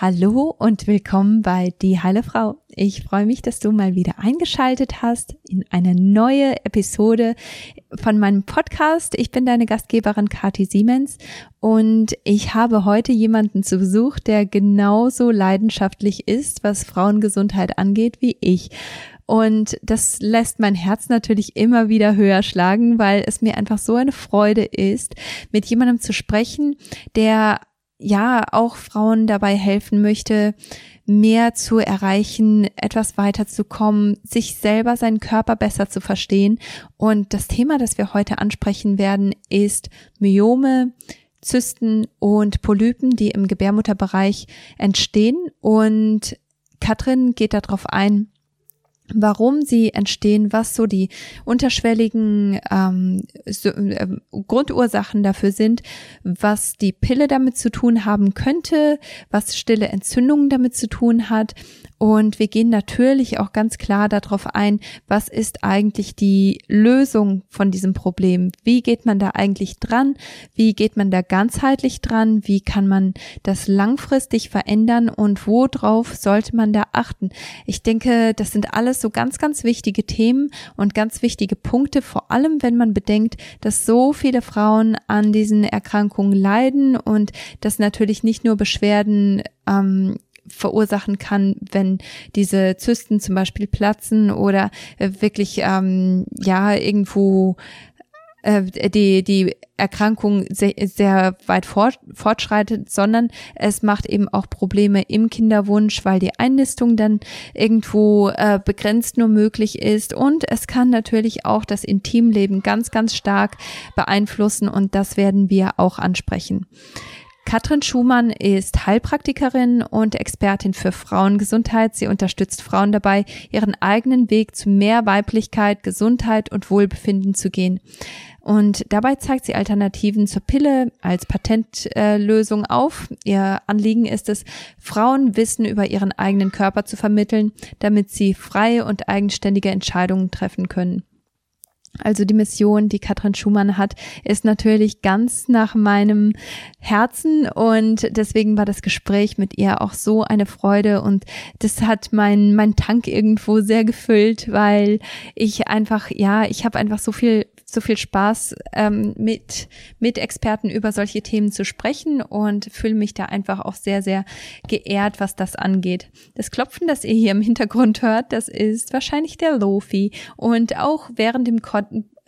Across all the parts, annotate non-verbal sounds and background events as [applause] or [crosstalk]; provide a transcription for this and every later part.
Hallo und willkommen bei Die Heile Frau. Ich freue mich, dass du mal wieder eingeschaltet hast in eine neue Episode von meinem Podcast. Ich bin deine Gastgeberin Kati Siemens und ich habe heute jemanden zu Besuch, der genauso leidenschaftlich ist, was Frauengesundheit angeht, wie ich. Und das lässt mein Herz natürlich immer wieder höher schlagen, weil es mir einfach so eine Freude ist, mit jemandem zu sprechen, der ja auch Frauen dabei helfen möchte, mehr zu erreichen, etwas weiterzukommen, sich selber seinen Körper besser zu verstehen. Und das Thema, das wir heute ansprechen werden, ist Myome, Zysten und Polypen, die im Gebärmutterbereich entstehen. Und Katrin geht darauf ein, warum sie entstehen, was so die unterschwelligen ähm, so, äh, Grundursachen dafür sind, was die Pille damit zu tun haben könnte, was stille Entzündungen damit zu tun hat und wir gehen natürlich auch ganz klar darauf ein, was ist eigentlich die Lösung von diesem Problem? Wie geht man da eigentlich dran? Wie geht man da ganzheitlich dran? Wie kann man das langfristig verändern und worauf sollte man da achten? Ich denke, das sind alles so ganz, ganz wichtige Themen und ganz wichtige Punkte, vor allem wenn man bedenkt, dass so viele Frauen an diesen Erkrankungen leiden und dass natürlich nicht nur Beschwerden ähm, verursachen kann, wenn diese Zysten zum Beispiel platzen oder äh, wirklich ähm, ja irgendwo äh, die die Erkrankung sehr, sehr weit fort, fortschreitet, sondern es macht eben auch Probleme im Kinderwunsch, weil die Einnistung dann irgendwo äh, begrenzt nur möglich ist und es kann natürlich auch das Intimleben ganz ganz stark beeinflussen und das werden wir auch ansprechen. Katrin Schumann ist Heilpraktikerin und Expertin für Frauengesundheit. Sie unterstützt Frauen dabei, ihren eigenen Weg zu mehr Weiblichkeit, Gesundheit und Wohlbefinden zu gehen. Und dabei zeigt sie Alternativen zur Pille als Patentlösung auf. Ihr Anliegen ist es, Frauen Wissen über ihren eigenen Körper zu vermitteln, damit sie freie und eigenständige Entscheidungen treffen können. Also die Mission, die Katrin Schumann hat, ist natürlich ganz nach meinem Herzen. Und deswegen war das Gespräch mit ihr auch so eine Freude. Und das hat mein mein Tank irgendwo sehr gefüllt, weil ich einfach ja, ich habe einfach so viel so viel Spaß, ähm, mit, mit Experten über solche Themen zu sprechen und fühle mich da einfach auch sehr, sehr geehrt, was das angeht. Das Klopfen, das ihr hier im Hintergrund hört, das ist wahrscheinlich der Lofi. Und auch während dem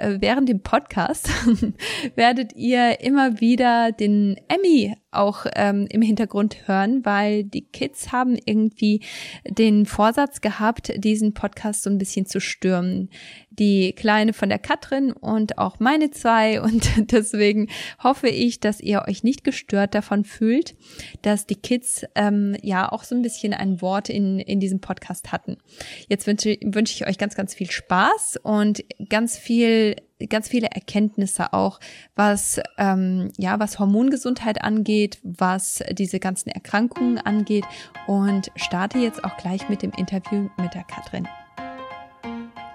äh, während dem Podcast [laughs] werdet ihr immer wieder den Emmy auch ähm, im Hintergrund hören, weil die Kids haben irgendwie den Vorsatz gehabt, diesen Podcast so ein bisschen zu stürmen. Die Kleine von der Katrin und auch meine zwei [laughs] und deswegen hoffe ich, dass ihr euch nicht gestört davon fühlt, dass die Kids ähm, ja auch so ein bisschen ein Wort in, in diesem Podcast hatten. Jetzt wünsche, wünsche ich euch ganz, ganz viel Spaß und ganz viel ganz viele Erkenntnisse auch, was ähm, ja was Hormongesundheit angeht, was diese ganzen Erkrankungen angeht und starte jetzt auch gleich mit dem Interview mit der Katrin.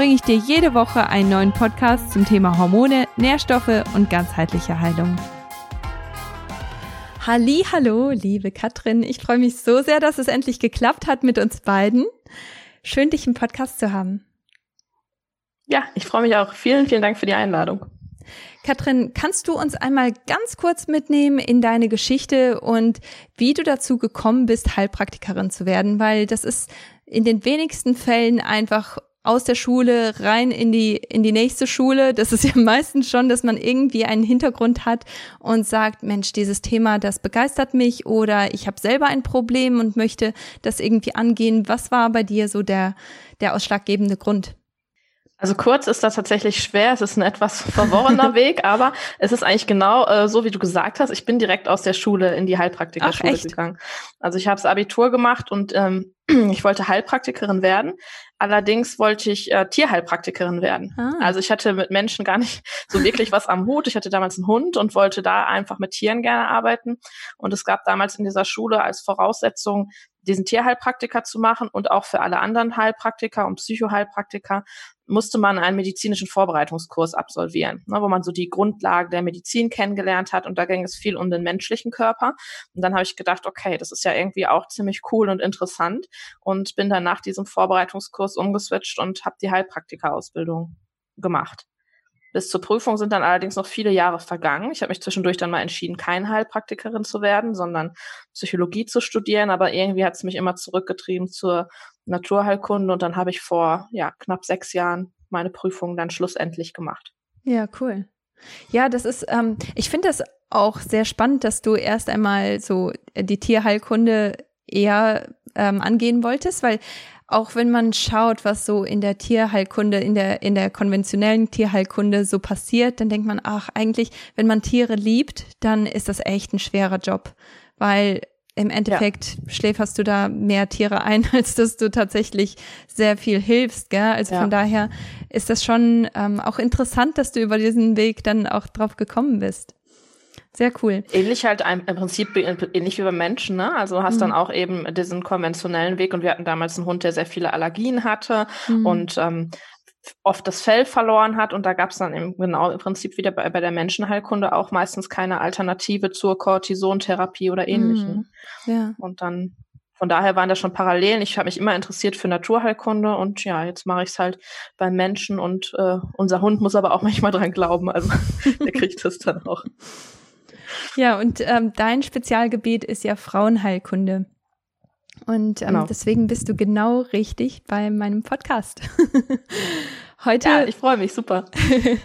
bringe ich dir jede Woche einen neuen Podcast zum Thema Hormone, Nährstoffe und ganzheitliche Heilung. Halli, hallo, liebe Katrin. Ich freue mich so sehr, dass es endlich geklappt hat mit uns beiden. Schön, dich im Podcast zu haben. Ja, ich freue mich auch. Vielen, vielen Dank für die Einladung. Katrin, kannst du uns einmal ganz kurz mitnehmen in deine Geschichte und wie du dazu gekommen bist, Heilpraktikerin zu werden? Weil das ist in den wenigsten Fällen einfach aus der Schule rein in die in die nächste Schule. Das ist ja [laughs] meistens schon, dass man irgendwie einen Hintergrund hat und sagt, Mensch, dieses Thema, das begeistert mich oder ich habe selber ein Problem und möchte das irgendwie angehen. Was war bei dir so der der ausschlaggebende Grund? Also kurz ist das tatsächlich schwer. Es ist ein etwas verworrener [laughs] Weg, aber es ist eigentlich genau äh, so, wie du gesagt hast. Ich bin direkt aus der Schule in die Heilpraktikerschule gegangen. Also ich habe das Abitur gemacht und ähm, [clears throat] ich wollte Heilpraktikerin werden. Allerdings wollte ich äh, Tierheilpraktikerin werden. Ah. Also ich hatte mit Menschen gar nicht so wirklich was am Hut. Ich hatte damals einen Hund und wollte da einfach mit Tieren gerne arbeiten. Und es gab damals in dieser Schule als Voraussetzung diesen Tierheilpraktiker zu machen und auch für alle anderen Heilpraktiker und Psychoheilpraktiker musste man einen medizinischen Vorbereitungskurs absolvieren, ne, wo man so die Grundlagen der Medizin kennengelernt hat und da ging es viel um den menschlichen Körper. Und dann habe ich gedacht, okay, das ist ja irgendwie auch ziemlich cool und interessant und bin dann nach diesem Vorbereitungskurs umgeswitcht und habe die Heilpraktikerausbildung gemacht. Bis zur Prüfung sind dann allerdings noch viele Jahre vergangen. Ich habe mich zwischendurch dann mal entschieden, kein Heilpraktikerin zu werden, sondern Psychologie zu studieren. Aber irgendwie hat es mich immer zurückgetrieben zur Naturheilkunde und dann habe ich vor ja, knapp sechs Jahren meine Prüfung dann schlussendlich gemacht. Ja, cool. Ja, das ist, ähm, ich finde das auch sehr spannend, dass du erst einmal so die Tierheilkunde eher ähm, angehen wolltest, weil auch wenn man schaut, was so in der Tierheilkunde, in der, in der konventionellen Tierheilkunde so passiert, dann denkt man, ach, eigentlich, wenn man Tiere liebt, dann ist das echt ein schwerer Job, weil im Endeffekt ja. schläferst du da mehr Tiere ein, [laughs] als dass du tatsächlich sehr viel hilfst, gell? Also ja. von daher ist das schon ähm, auch interessant, dass du über diesen Weg dann auch drauf gekommen bist. Sehr cool. Ähnlich halt im Prinzip ähnlich wie bei Menschen, ne? Also hast mhm. dann auch eben diesen konventionellen Weg und wir hatten damals einen Hund, der sehr viele Allergien hatte mhm. und ähm, oft das Fell verloren hat und da gab es dann eben genau im Prinzip wieder bei, bei der Menschenheilkunde auch meistens keine Alternative zur Cortisontherapie oder ähnlichem. Mhm. Ja. Und dann von daher waren da schon Parallelen. Ich habe mich immer interessiert für Naturheilkunde und ja, jetzt mache ich es halt bei Menschen und äh, unser Hund muss aber auch [laughs] manchmal dran glauben. Also der kriegt das dann auch. Ja, und ähm, dein Spezialgebiet ist ja Frauenheilkunde. Und ähm, genau. deswegen bist du genau richtig bei meinem Podcast. [laughs] Heute, ja, ich freue mich, super.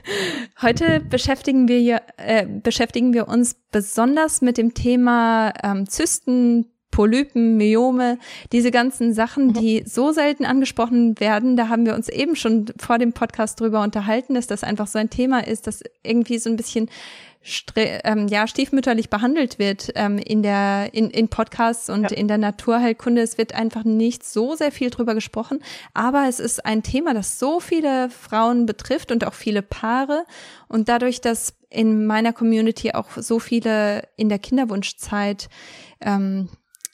[laughs] heute beschäftigen wir hier, äh, beschäftigen wir uns besonders mit dem Thema ähm, Zysten, Polypen, Myome, diese ganzen Sachen, mhm. die so selten angesprochen werden. Da haben wir uns eben schon vor dem Podcast drüber unterhalten, dass das einfach so ein Thema ist, das irgendwie so ein bisschen ähm, ja, stiefmütterlich behandelt wird ähm, in der in, in Podcasts und ja. in der Naturheilkunde. Es wird einfach nicht so sehr viel drüber gesprochen, aber es ist ein Thema, das so viele Frauen betrifft und auch viele Paare. Und dadurch, dass in meiner Community auch so viele in der Kinderwunschzeit ähm,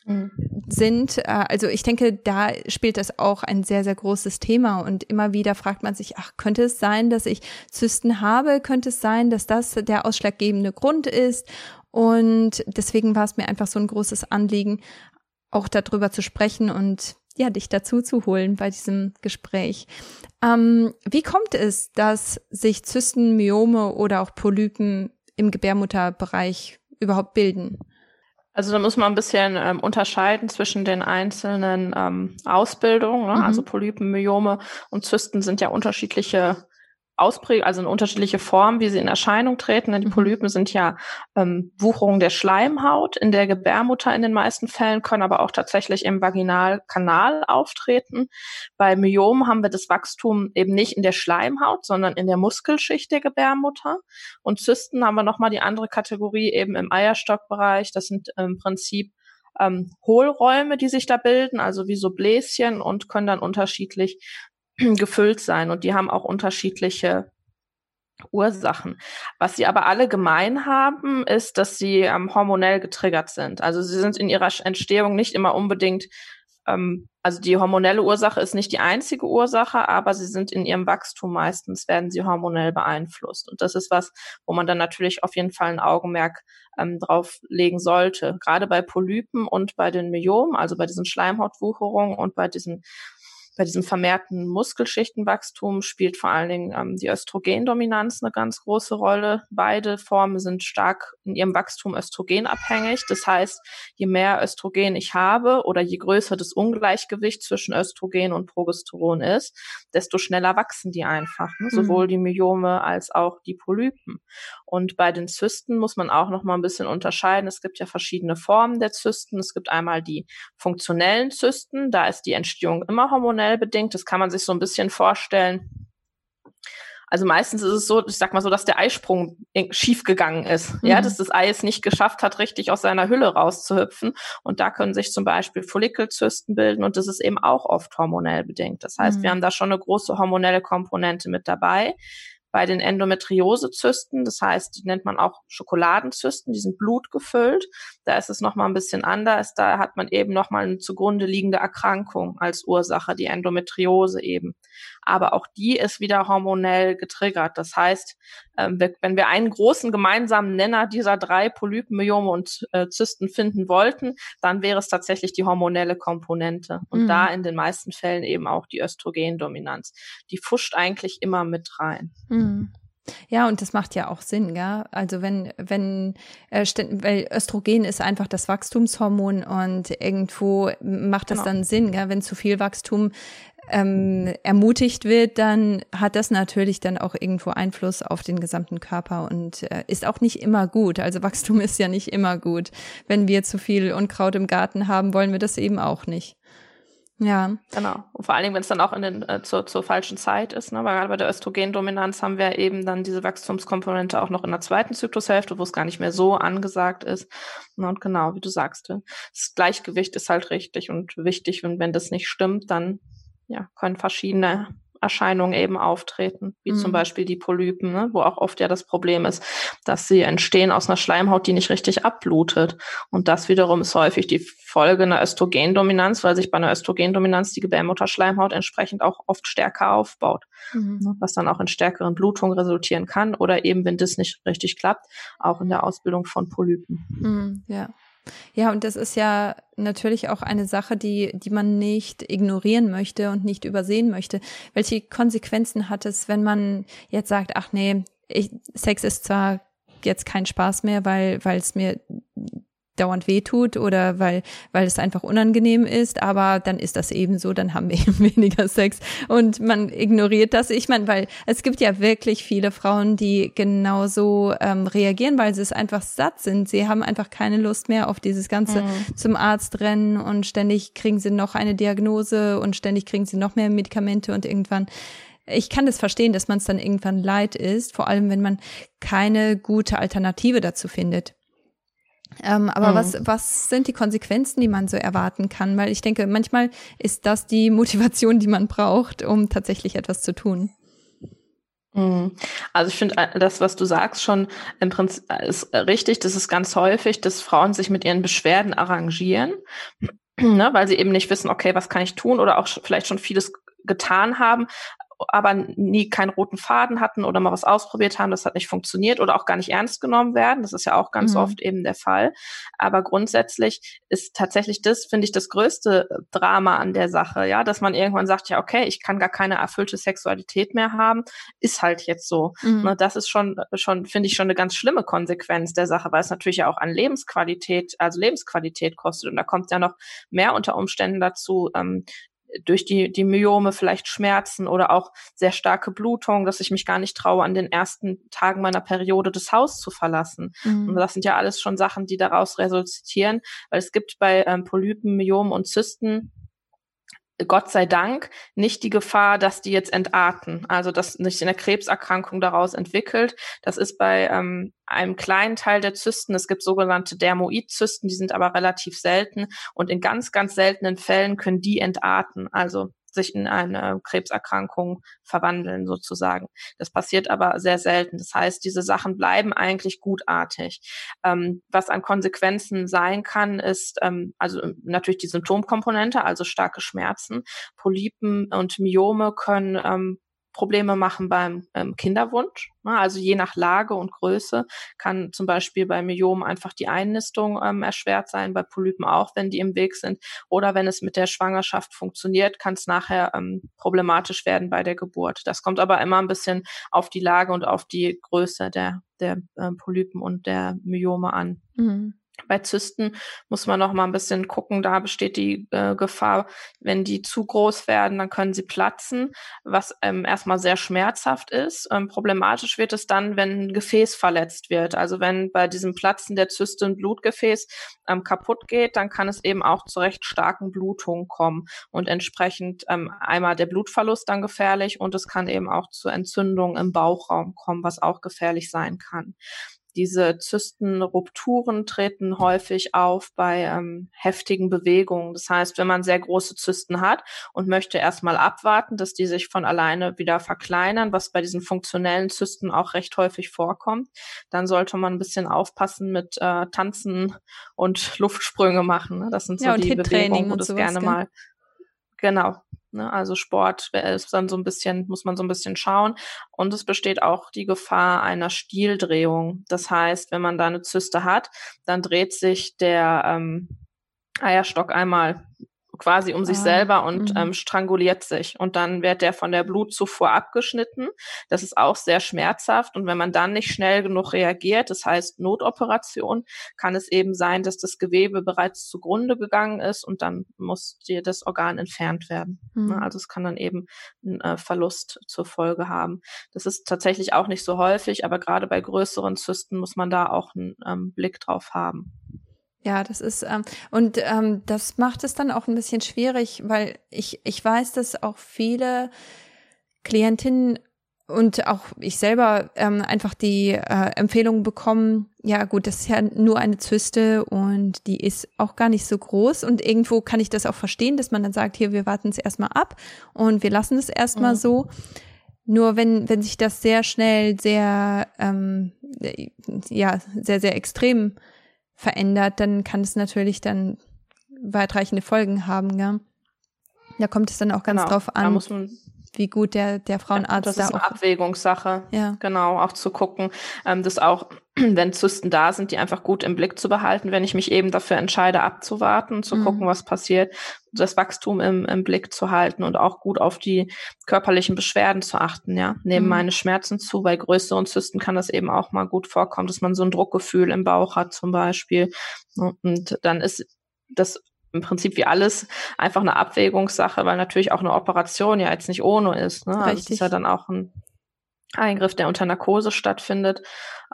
Mhm. sind. Äh, also ich denke, da spielt das auch ein sehr, sehr großes Thema. Und immer wieder fragt man sich, ach, könnte es sein, dass ich Zysten habe? Könnte es sein, dass das der ausschlaggebende Grund ist? Und deswegen war es mir einfach so ein großes Anliegen, auch darüber zu sprechen und ja, dich dazu zu holen bei diesem Gespräch. Ähm, wie kommt es, dass sich Zysten, Myome oder auch Polypen im Gebärmutterbereich überhaupt bilden? Also da muss man ein bisschen ähm, unterscheiden zwischen den einzelnen ähm, Ausbildungen. Ne? Mhm. Also Polypen, Myome und Zysten sind ja unterschiedliche Ausprägung, also eine unterschiedliche Form, wie sie in Erscheinung treten. Die mhm. Polypen sind ja ähm, Wucherungen der Schleimhaut in der Gebärmutter in den meisten Fällen, können aber auch tatsächlich im Vaginalkanal auftreten. Bei Myomen haben wir das Wachstum eben nicht in der Schleimhaut, sondern in der Muskelschicht der Gebärmutter. Und Zysten haben wir nochmal die andere Kategorie eben im Eierstockbereich. Das sind im Prinzip ähm, Hohlräume, die sich da bilden, also wie so Bläschen und können dann unterschiedlich [clears throat] gefüllt sein und die haben auch unterschiedliche Ursachen. Was sie aber alle gemein haben, ist, dass sie ähm, hormonell getriggert sind. Also sie sind in ihrer Entstehung nicht immer unbedingt, ähm, also die hormonelle Ursache ist nicht die einzige Ursache, aber sie sind in ihrem Wachstum meistens, werden sie hormonell beeinflusst. Und das ist was, wo man dann natürlich auf jeden Fall ein Augenmerk ähm, drauf legen sollte. Gerade bei Polypen und bei den Myomen, also bei diesen Schleimhautwucherungen und bei diesen bei diesem vermehrten Muskelschichtenwachstum spielt vor allen Dingen ähm, die Östrogendominanz eine ganz große Rolle. Beide Formen sind stark in ihrem Wachstum östrogenabhängig. Das heißt, je mehr Östrogen ich habe oder je größer das Ungleichgewicht zwischen Östrogen und Progesteron ist, desto schneller wachsen die einfach, ne? Mhm. sowohl die Myome als auch die Polypen. Und bei den Zysten muss man auch noch mal ein bisschen unterscheiden. Es gibt ja verschiedene Formen der Zysten. Es gibt einmal die funktionellen Zysten, da ist die Entstehung immer hormonell bedingt. Das kann man sich so ein bisschen vorstellen Also meistens ist es so, ich sag mal so, dass der Eisprung schief gegangen ist. Mhm. Ja, dass das Ei es nicht geschafft hat, richtig aus seiner Hülle rauszuhüpfen. Und da können sich zum Beispiel Follikelzysten bilden und das ist eben auch oft hormonell bedingt. Das heißt, mhm. wir haben da schon eine große hormonelle Komponente mit dabei bei den Endometriosezysten, das heißt, die nennt man auch Schokoladenzysten, die sind blutgefüllt. Da ist es nochmal ein bisschen anders. Da hat man eben nochmal eine zugrunde liegende Erkrankung als Ursache, die Endometriose eben. Aber auch die ist wieder hormonell getriggert. Das heißt, ähm, wenn wir einen großen gemeinsamen Nenner dieser drei Polypen, Myome und äh, Zysten finden wollten, dann wäre es tatsächlich die hormonelle Komponente. Und mhm. da in den meisten Fällen eben auch die Östrogendominanz. Die fuscht eigentlich immer mit rein. Mhm. Ja, und das macht ja auch Sinn, gell? Also wenn, wenn, äh, weil Östrogen ist einfach das Wachstumshormon und irgendwo macht das genau. dann Sinn, gell? Wenn zu viel Wachstum ähm, ermutigt wird, dann hat das natürlich dann auch irgendwo Einfluss auf den gesamten Körper und äh, ist auch nicht immer gut. Also Wachstum [laughs] ist ja nicht immer gut. Wenn wir zu viel Unkraut im Garten haben, wollen wir das eben auch nicht. Ja. Genau. Und vor allen Dingen, wenn es dann auch in den, äh, zur, zur falschen Zeit ist, ne? weil gerade bei der Östrogendominanz haben wir eben dann diese Wachstumskomponente auch noch in der zweiten Zyklushälfte, wo es gar nicht mehr so angesagt ist. Und genau, wie du sagst, das Gleichgewicht ist halt richtig und wichtig. Und wenn das nicht stimmt, dann ja, können verschiedene Erscheinungen eben auftreten, wie mhm. zum Beispiel die Polypen, ne, wo auch oft ja das Problem ist, dass sie entstehen aus einer Schleimhaut, die nicht richtig abblutet. Und das wiederum ist häufig die Folge einer Östrogendominanz, weil sich bei einer Östrogendominanz die Gebärmutterschleimhaut entsprechend auch oft stärker aufbaut, mhm. Ne, was dann auch in stärkeren Blutungen resultieren kann oder eben, wenn das nicht richtig klappt, auch in der Ausbildung von Polypen. Mhm, ja. Ja, und das ist ja natürlich auch eine Sache, die, die man nicht ignorieren möchte und nicht übersehen möchte. Welche Konsequenzen hat es, wenn man jetzt sagt, ach nee, ich, Sex ist zwar jetzt kein Spaß mehr, weil, weil es mir dauernd wehtut oder weil, weil es einfach unangenehm ist, aber dann ist das eben so, dann haben wir [laughs] eben weniger Sex und man ignoriert das. Ich meine, weil es gibt ja wirklich viele Frauen, die genauso ähm, reagieren, weil sie es einfach satt sind. Sie haben einfach keine Lust mehr auf dieses ganze mhm. zum Arzt rennen und ständig kriegen sie noch eine Diagnose und ständig kriegen sie noch mehr Medikamente und irgendwann ich kann das verstehen, dass man es dann irgendwann leid ist, vor allem wenn man keine gute Alternative dazu findet. Ähm, aber mhm. was, was sind die Konsequenzen, die man so erwarten kann? Weil ich denke, manchmal ist das die [laughs] Motivation, die man braucht, um tatsächlich etwas zu tun. Mhm. Also ich finde äh, das, was du sagst, schon im Prinzip äh, ist richtig. Das ist ganz häufig, dass Frauen sich mit ihren Beschwerden arrangieren, [clears throat] ne, weil sie eben nicht wissen, okay, was kann ich tun oder auch vielleicht schon vieles getan haben, aber nie keinen roten Faden hatten oder mal was ausprobiert haben, das hat nicht funktioniert oder auch gar nicht ernst genommen werden. Das ist ja auch ganz mhm. oft eben der Fall. Aber grundsätzlich ist tatsächlich das, finde ich, das größte Drama an der Sache, ja, dass man irgendwann sagt, ja, okay, ich kann gar keine erfüllte Sexualität mehr haben, ist halt jetzt so. Mhm. Ne, das ist schon, schon, finde ich, schon eine ganz schlimme Konsequenz der Sache, weil es natürlich ja auch an Lebensqualität, also Lebensqualität kostet. Und da kommt ja noch mehr unter Umständen dazu, ähm, durch die, die Myome vielleicht Schmerzen oder auch sehr starke Blutung, dass ich mich gar nicht traue, an den ersten Tagen meiner Periode das Haus zu verlassen. Mhm. Und das sind ja alles schon Sachen, die daraus resultieren, weil es gibt bei ähm, Polypen, Myomen und Zysten Gott sei Dank nicht die Gefahr, dass die jetzt entarten, also dass sich eine Krebserkrankung daraus entwickelt. Das ist bei ähm, einem kleinen Teil der Zysten. Es gibt sogenannte Dermoidzysten, die sind aber relativ selten und in ganz, ganz seltenen Fällen können die entarten. Also sich in eine Krebserkrankung verwandeln sozusagen. Das passiert aber sehr selten. Das heißt, diese Sachen bleiben eigentlich gutartig. Ähm, was an Konsequenzen sein kann, ist ähm, also natürlich die Symptomkomponente, also starke Schmerzen. Polypen und Myome können ähm, Probleme machen beim ähm, Kinderwunsch. Ne? Also je nach Lage und Größe kann zum Beispiel bei Myomen einfach die Einnistung ähm, erschwert sein, bei Polypen auch, wenn die im Weg sind. Oder wenn es mit der Schwangerschaft funktioniert, kann es nachher ähm, problematisch werden bei der Geburt. Das kommt aber immer ein bisschen auf die Lage und auf die Größe der, der äh, Polypen und der Myome an. Mhm. Bei Zysten muss man noch mal ein bisschen gucken, da besteht die äh, Gefahr, wenn die zu groß werden, dann können sie platzen, was ähm, erstmal sehr schmerzhaft ist. Ähm, problematisch wird es dann, wenn ein Gefäß verletzt wird. Also wenn bei diesem Platzen der Zyste ein Blutgefäß ähm, kaputt geht, dann kann es eben auch zu recht starken Blutungen kommen und entsprechend ähm, einmal der Blutverlust dann gefährlich und es kann eben auch zu Entzündungen im Bauchraum kommen, was auch gefährlich sein kann. Diese Zystenrupturen treten häufig auf bei ähm, heftigen Bewegungen. Das heißt, wenn man sehr große Zysten hat und möchte erstmal abwarten, dass die sich von alleine wieder verkleinern, was bei diesen funktionellen Zysten auch recht häufig vorkommt, dann sollte man ein bisschen aufpassen mit äh, Tanzen und Luftsprünge machen. Ne? Das sind so ja, die Bewegungen, wo das gerne gell? mal Genau, Ne? Also Sport ist dann so ein bisschen, muss man so ein bisschen schauen. Und es besteht auch die Gefahr einer Stieldrehung. Das heißt, wenn man da eine Zyste hat, dann dreht sich der ähm, Eierstock einmal quasi um sich ah, selber und mhm. ähm, stranguliert sich. Und dann wird der von der Blutzufuhr abgeschnitten. Das ist auch sehr schmerzhaft. Und wenn man dann nicht schnell genug reagiert, das heißt Notoperation, kann es eben sein, dass das Gewebe bereits zugrunde gegangen ist und dann muss dir das Organ entfernt werden. Mhm. Also es kann dann eben einen äh, Verlust zur Folge haben. Das ist tatsächlich auch nicht so häufig, aber gerade bei größeren Zysten muss man da auch einen ähm, Blick drauf haben. Ja, das ist ähm, und ähm, das macht es dann auch ein bisschen schwierig, weil ich ich weiß, dass auch viele Klientinnen und auch ich selber ähm, einfach die äh, Empfehlung bekommen, ja gut, das ist ja nur eine Zyste und die ist auch gar nicht so groß und irgendwo kann ich das auch verstehen, dass man dann sagt, hier, wir warten es erstmal ab und wir lassen es erstmal mhm. so. Nur wenn, wenn sich das sehr schnell, sehr, ähm, ja, sehr, sehr extrem verändert, dann kann es natürlich dann weitreichende Folgen haben, ja. Da kommt es dann auch ganz genau. drauf an, wie gut der, der Frauenarzt ja, das da ist eine auch Abwägungssache. Ja. Genau, auch zu gucken, ähm, dass auch, [clears throat] wenn Zysten da sind, die einfach gut im Blick zu behalten, wenn ich mich eben dafür entscheide, abzuwarten, zu mhm. gucken, was passiert, das Wachstum im, im Blick zu halten und auch gut auf die körperlichen Beschwerden zu achten, ja. Nehmen mhm. meine Schmerzen zu. Bei größeren Zysten kann das eben auch mal gut vorkommen, dass man so ein Druckgefühl im Bauch hat zum Beispiel. Und dann ist das im Prinzip wie alles einfach eine Abwägungssache, weil natürlich auch eine Operation ja jetzt nicht ohne ist. Ne? Also es ist ja dann auch ein Eingriff, der unter Narkose stattfindet.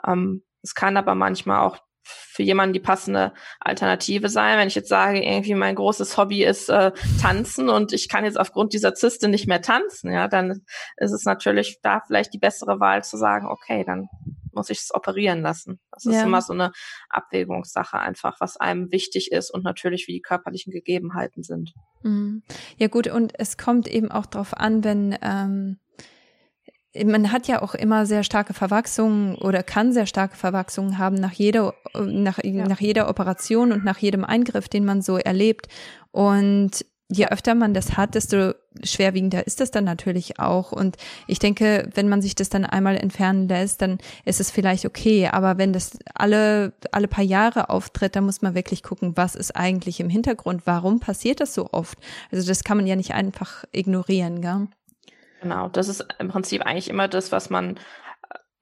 Ähm, es kann aber manchmal auch für jemanden die passende Alternative sein. Wenn ich jetzt sage, irgendwie mein großes Hobby ist äh, tanzen und ich kann jetzt aufgrund dieser Zyste nicht mehr tanzen, ja, dann ist es natürlich da vielleicht die bessere Wahl zu sagen, okay, dann muss ich es operieren lassen. Das ist ja. immer so eine Abwägungssache einfach, was einem wichtig ist und natürlich wie die körperlichen Gegebenheiten sind. Mhm. Ja gut, und es kommt eben auch darauf an, wenn ähm, man hat ja auch immer sehr starke Verwachsungen oder kann sehr starke Verwachsungen haben nach jeder, nach, ja. nach jeder Operation und nach jedem Eingriff, den man so erlebt. Und je öfter man das hat, desto schwerwiegender ist das dann natürlich auch. Und ich denke, wenn man sich das dann einmal entfernen lässt, dann ist es vielleicht okay. Aber wenn das alle, alle paar Jahre auftritt, dann muss man wirklich gucken, was ist eigentlich im Hintergrund? Warum passiert das so oft? Also das kann man ja nicht einfach ignorieren, gell? Genau, das ist im Prinzip eigentlich immer das, was man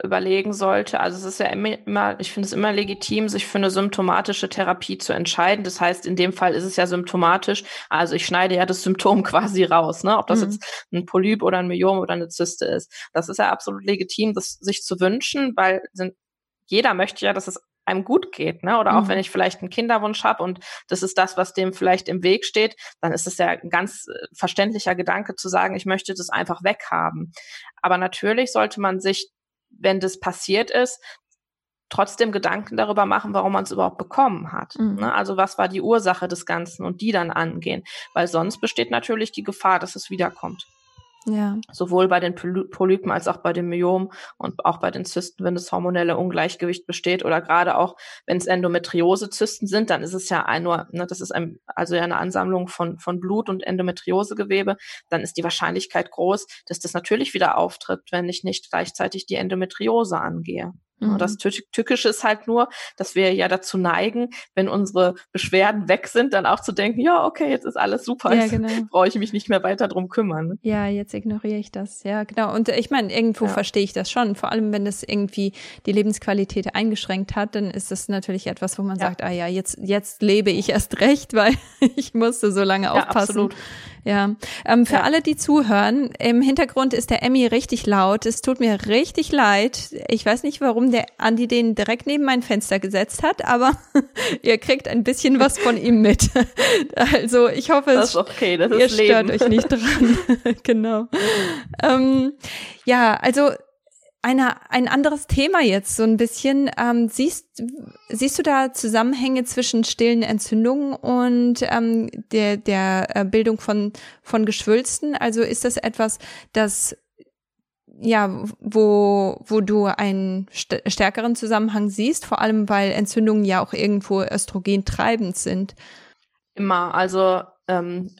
überlegen sollte. Also es ist ja immer, ich finde es immer legitim, sich für eine symptomatische Therapie zu entscheiden. Das heißt, in dem Fall ist es ja symptomatisch. Also ich schneide ja das Symptom [laughs] quasi raus, ne? Ob das mhm. jetzt ein Polyp oder ein Myom oder eine Zyste ist. Das ist ja absolut legitim, das sich zu wünschen, weil sind, jeder möchte ja, dass es einem gut geht, ne? Oder auch mhm. wenn ich vielleicht einen Kinderwunsch habe und das ist das, was dem vielleicht im Weg steht, dann ist es ja ein ganz äh, verständlicher Gedanke zu sagen, ich möchte das einfach weghaben. Aber natürlich sollte man sich wenn das passiert ist, trotzdem Gedanken darüber machen, warum man es überhaupt bekommen hat. Mhm. Ne? Also was war die Ursache des Ganzen und die dann angehen. Weil sonst besteht natürlich die Gefahr, dass es wiederkommt. Ja. Sowohl bei den Polypen als auch bei den Myomen und auch bei den Zysten, wenn das hormonelle Ungleichgewicht besteht oder gerade auch, wenn es Endometriose-Zysten sind, dann ist es ja ein nur, ne, das ist ein, also ja eine Ansammlung von, von Blut und Endometriosegewebe, dann ist die Wahrscheinlichkeit groß, dass das natürlich wieder auftritt, wenn ich nicht gleichzeitig die Endometriose angehe. Mhm. Das Tückische ist halt nur, dass wir ja dazu neigen, wenn unsere Beschwerden weg sind, dann auch zu denken, ja, okay, jetzt ist alles super, ja, genau. [laughs] brauche ich mich nicht mehr weiter drum kümmern. Ja, jetzt ignoriere ich das, ja, genau. Und ich meine, irgendwo ja. verstehe ich das schon. Vor allem, wenn das irgendwie die Lebensqualität eingeschränkt hat, dann ist das natürlich etwas, wo man ja. sagt, ah ja, jetzt, jetzt lebe ich erst recht, [laughs] weil ich musste so lange aufpassen. Ja, absolut. Ja, ähm, für ja. alle, die zuhören, im Hintergrund ist der Emmy richtig laut. Es tut mir richtig leid. Ich weiß nicht, warum der Andi den direkt neben mein Fenster gesetzt hat, aber [laughs] ihr kriegt ein bisschen was von ihm mit. [laughs] Also ich hoffe, das ist okay, ihr stört euch nicht dran. [laughs] genau. Ähm, ja, also eine, ein anderes Thema jetzt so ein bisschen. Ähm, siehst, siehst du da Zusammenhänge zwischen stillen Entzündungen und ähm, der, der äh, Bildung von, von Geschwülsten? Also ist das etwas, das ja, wo, wo du einen st stärkeren Zusammenhang siehst, vor allem weil Entzündungen ja auch irgendwo östrogentreibend sind? Immer, also ähm,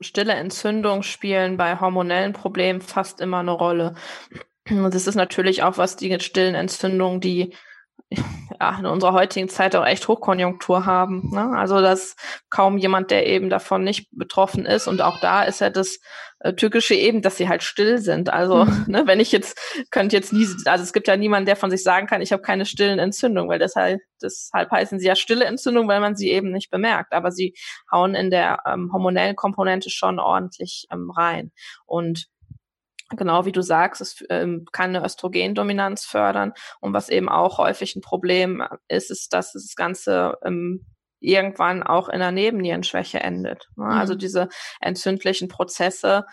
stille Entzündungen spielen bei hormonellen Problemen fast immer eine Rolle. Und das ist natürlich auch was die stillen Entzündungen, die ja, in unserer heutigen Zeit auch echt Hochkonjunktur haben. Ne? Also dass kaum jemand, der eben davon nicht betroffen ist. Und auch da ist ja das äh, Türkische eben, dass sie halt still sind. Also mhm. ne, wenn ich jetzt, könnte jetzt nie, also es gibt ja niemanden, der von sich sagen kann, ich habe keine stillen Entzündungen, weil deshalb, deshalb heißen sie ja stille Entzündung, weil man sie eben nicht bemerkt. Aber sie hauen in der ähm, hormonellen Komponente schon ordentlich ähm, rein. Und Genau wie du sagst, es ähm, kann eine Östrogendominanz fördern. Und was eben auch häufig ein Problem ist, ist, dass das Ganze ähm, irgendwann auch in einer Nebennierenschwäche endet. Ne? Also mhm. Also diese entzündlichen Prozesse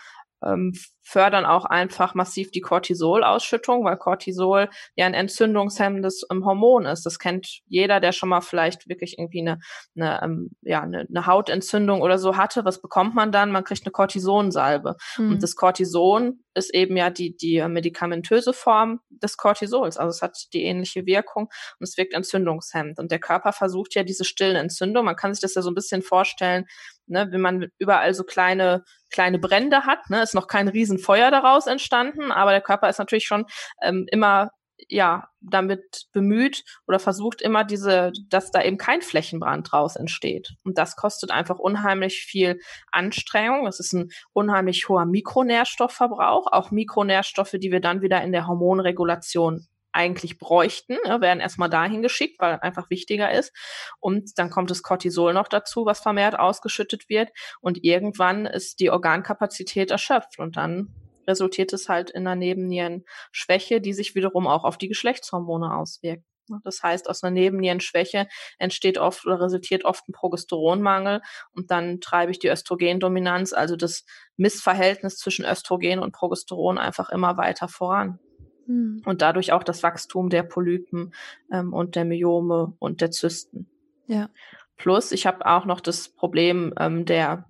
ähm, fördern auch einfach massiv die Cortisolausschüttung, weil Cortisol ja ein entzündungshemmendes ähm, Hormon ist. Das kennt jeder, der schon mal vielleicht wirklich irgendwie eine, eine, ähm, ja, eine, eine Hautentzündung oder so hatte. Was bekommt man dann? Man kriegt eine Cortisonsalbe. Mhm. Und das Cortison ist eben ja die, die medikamentöse Form des Cortisols. Also es hat die ähnliche Wirkung und es wirkt entzündungshemmend. Und der Körper versucht ja diese stillen Entzündungen. Man kann sich das ja so ein bisschen vorstellen, ne, wenn man überall so kleine, kleine Brände hat, ne, ist noch kein Riesenfeuer daraus entstanden, aber der Körper ist natürlich schon ähm, immer ja damit bemüht oder versucht immer diese, dass da eben kein Flächenbrand draus entsteht. Und das kostet einfach unheimlich viel Anstrengung. Es ist ein unheimlich hoher Mikronährstoffverbrauch, auch Mikronährstoffe, die wir dann wieder in der Hormonregulation eigentlich bräuchten, werden erstmal dahin geschickt, weil einfach wichtiger ist. Und dann kommt das Cortisol noch dazu, was vermehrt ausgeschüttet wird. Und irgendwann ist die Organkapazität erschöpft und dann resultiert es halt in einer Nebennierenschwäche, die sich wiederum auch auf die Geschlechtshormone auswirkt. Das heißt, aus einer Nebennierenschwäche entsteht oft oder resultiert oft ein Progesteronmangel und dann treibe ich die Östrogendominanz, also das Missverhältnis zwischen Östrogen und Progesteron einfach immer weiter voran. Hm. Und dadurch auch das Wachstum der Polypen ähm, und der Myome und der Zysten. Ja. Plus, ich habe auch noch das Problem ähm, der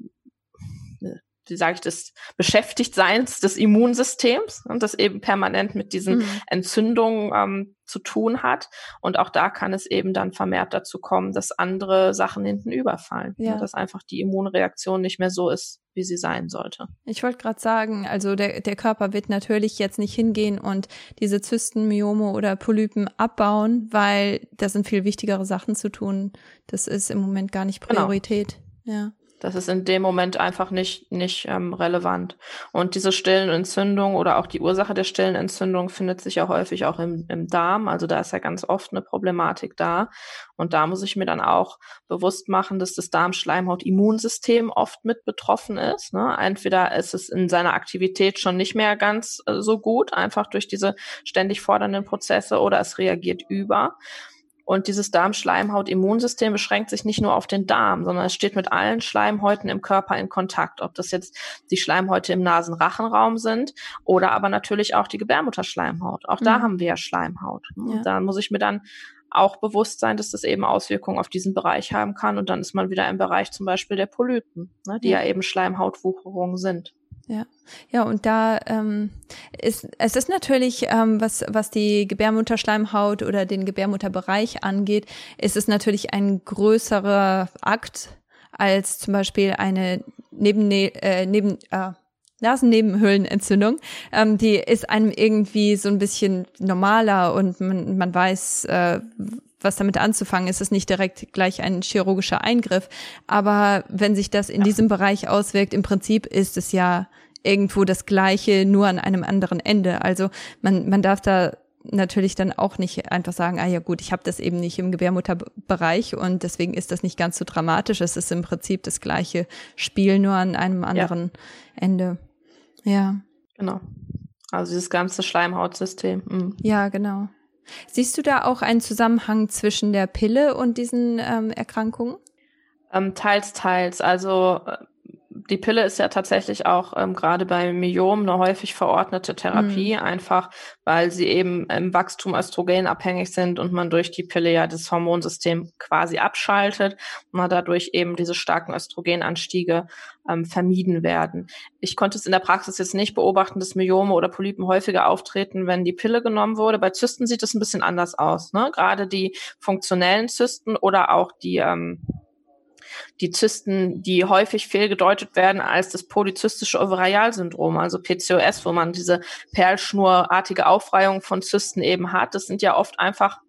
wie sage ich das, Beschäftigtseins des Immunsystems und das eben permanent mit diesen mhm. Entzündungen ähm, zu tun hat. Und auch da kann es eben dann vermehrt dazu kommen, dass andere Sachen hinten überfallen. Ja. dass einfach die Immunreaktion nicht mehr so ist, wie sie sein sollte. Ich wollte gerade sagen, also der, der Körper wird natürlich jetzt nicht hingehen und diese Zysten, Myome oder Polypen abbauen, weil da sind viel wichtigere Sachen zu tun. Das ist im Moment gar nicht genau. Priorität. Genau. Ja. Das ist in dem Moment einfach nicht, nicht ähm, relevant. Und diese stillen Entzündungen oder auch die Ursache der stillen Entzündung findet sich ja häufig auch im, im Darm. Also da ist ja ganz oft eine Problematik da. Und da muss ich mir dann auch bewusst machen, dass das Darmschleimhaut-Immunsystem oft mit betroffen ist. Ne? Entweder ist es in seiner Aktivität schon nicht mehr ganz äh, so gut, einfach durch diese ständig fordernden Prozesse, oder es reagiert über. Und dieses Darmschleimhaut-Immunsystem beschränkt sich nicht nur auf den Darm, sondern es steht mit allen Schleimhäuten im Körper in Kontakt. Ob das jetzt die Schleimhäute im Nasenrachenraum sind oder aber natürlich auch die Gebärmutterschleimhaut. Auch da mhm. haben wir ja Schleimhaut. Ja. Da muss ich mir dann auch bewusst sein, dass das eben Auswirkungen auf diesen Bereich haben kann. Und dann ist man wieder im Bereich zum Beispiel der Polypen, ne, die ja. ja eben Schleimhautwucherungen sind. Ja, ja, und da ähm, ist es ist natürlich, ähm, was was die Gebärmutterschleimhaut oder den Gebärmutterbereich angeht, ist es natürlich ein größerer Akt als zum Beispiel eine neben äh, neben äh, Nasennebenhöhlenentzündung, ähm, die ist einem irgendwie so ein bisschen normaler und man, man weiß, äh, was damit anzufangen. Es ist nicht direkt gleich ein chirurgischer Eingriff, aber wenn sich das in ja. diesem Bereich auswirkt, im Prinzip ist es ja irgendwo das Gleiche, nur an einem anderen Ende. Also man, man darf da natürlich dann auch nicht einfach sagen, ah ja gut, ich habe das eben nicht im Gebärmutterbereich und deswegen ist das nicht ganz so dramatisch. Es ist im Prinzip das gleiche Spiel, nur an einem anderen ja. Ende. Ja. Genau. Also dieses ganze Schleimhautsystem. Mhm. Ja, genau. Siehst du da auch einen Zusammenhang zwischen der Pille und diesen ähm, Erkrankungen? Ähm, teils, teils. Also äh, die Pille ist ja tatsächlich auch ähm, gerade bei Myom eine häufig verordnete Therapie, mhm. einfach weil sie eben im Wachstum Östrogen abhängig sind und man durch die Pille ja das Hormonsystem quasi abschaltet und man dadurch eben diese starken Östrogenanstiege ähm, vermieden werden. Ich konnte es in der Praxis jetzt nicht beobachten, dass Myome oder Polypen häufiger auftreten, wenn die Pille genommen wurde. Bei Zysten sieht es ein bisschen anders aus. Ne? Gerade die funktionellen Zysten oder auch die ähm, die Zysten, die häufig fehlgedeutet werden als das polyzystische Ovarialsyndrom, also PCOS, wo man diese perlschnurartige Aufreihung von Zysten eben hat. Das sind ja oft einfach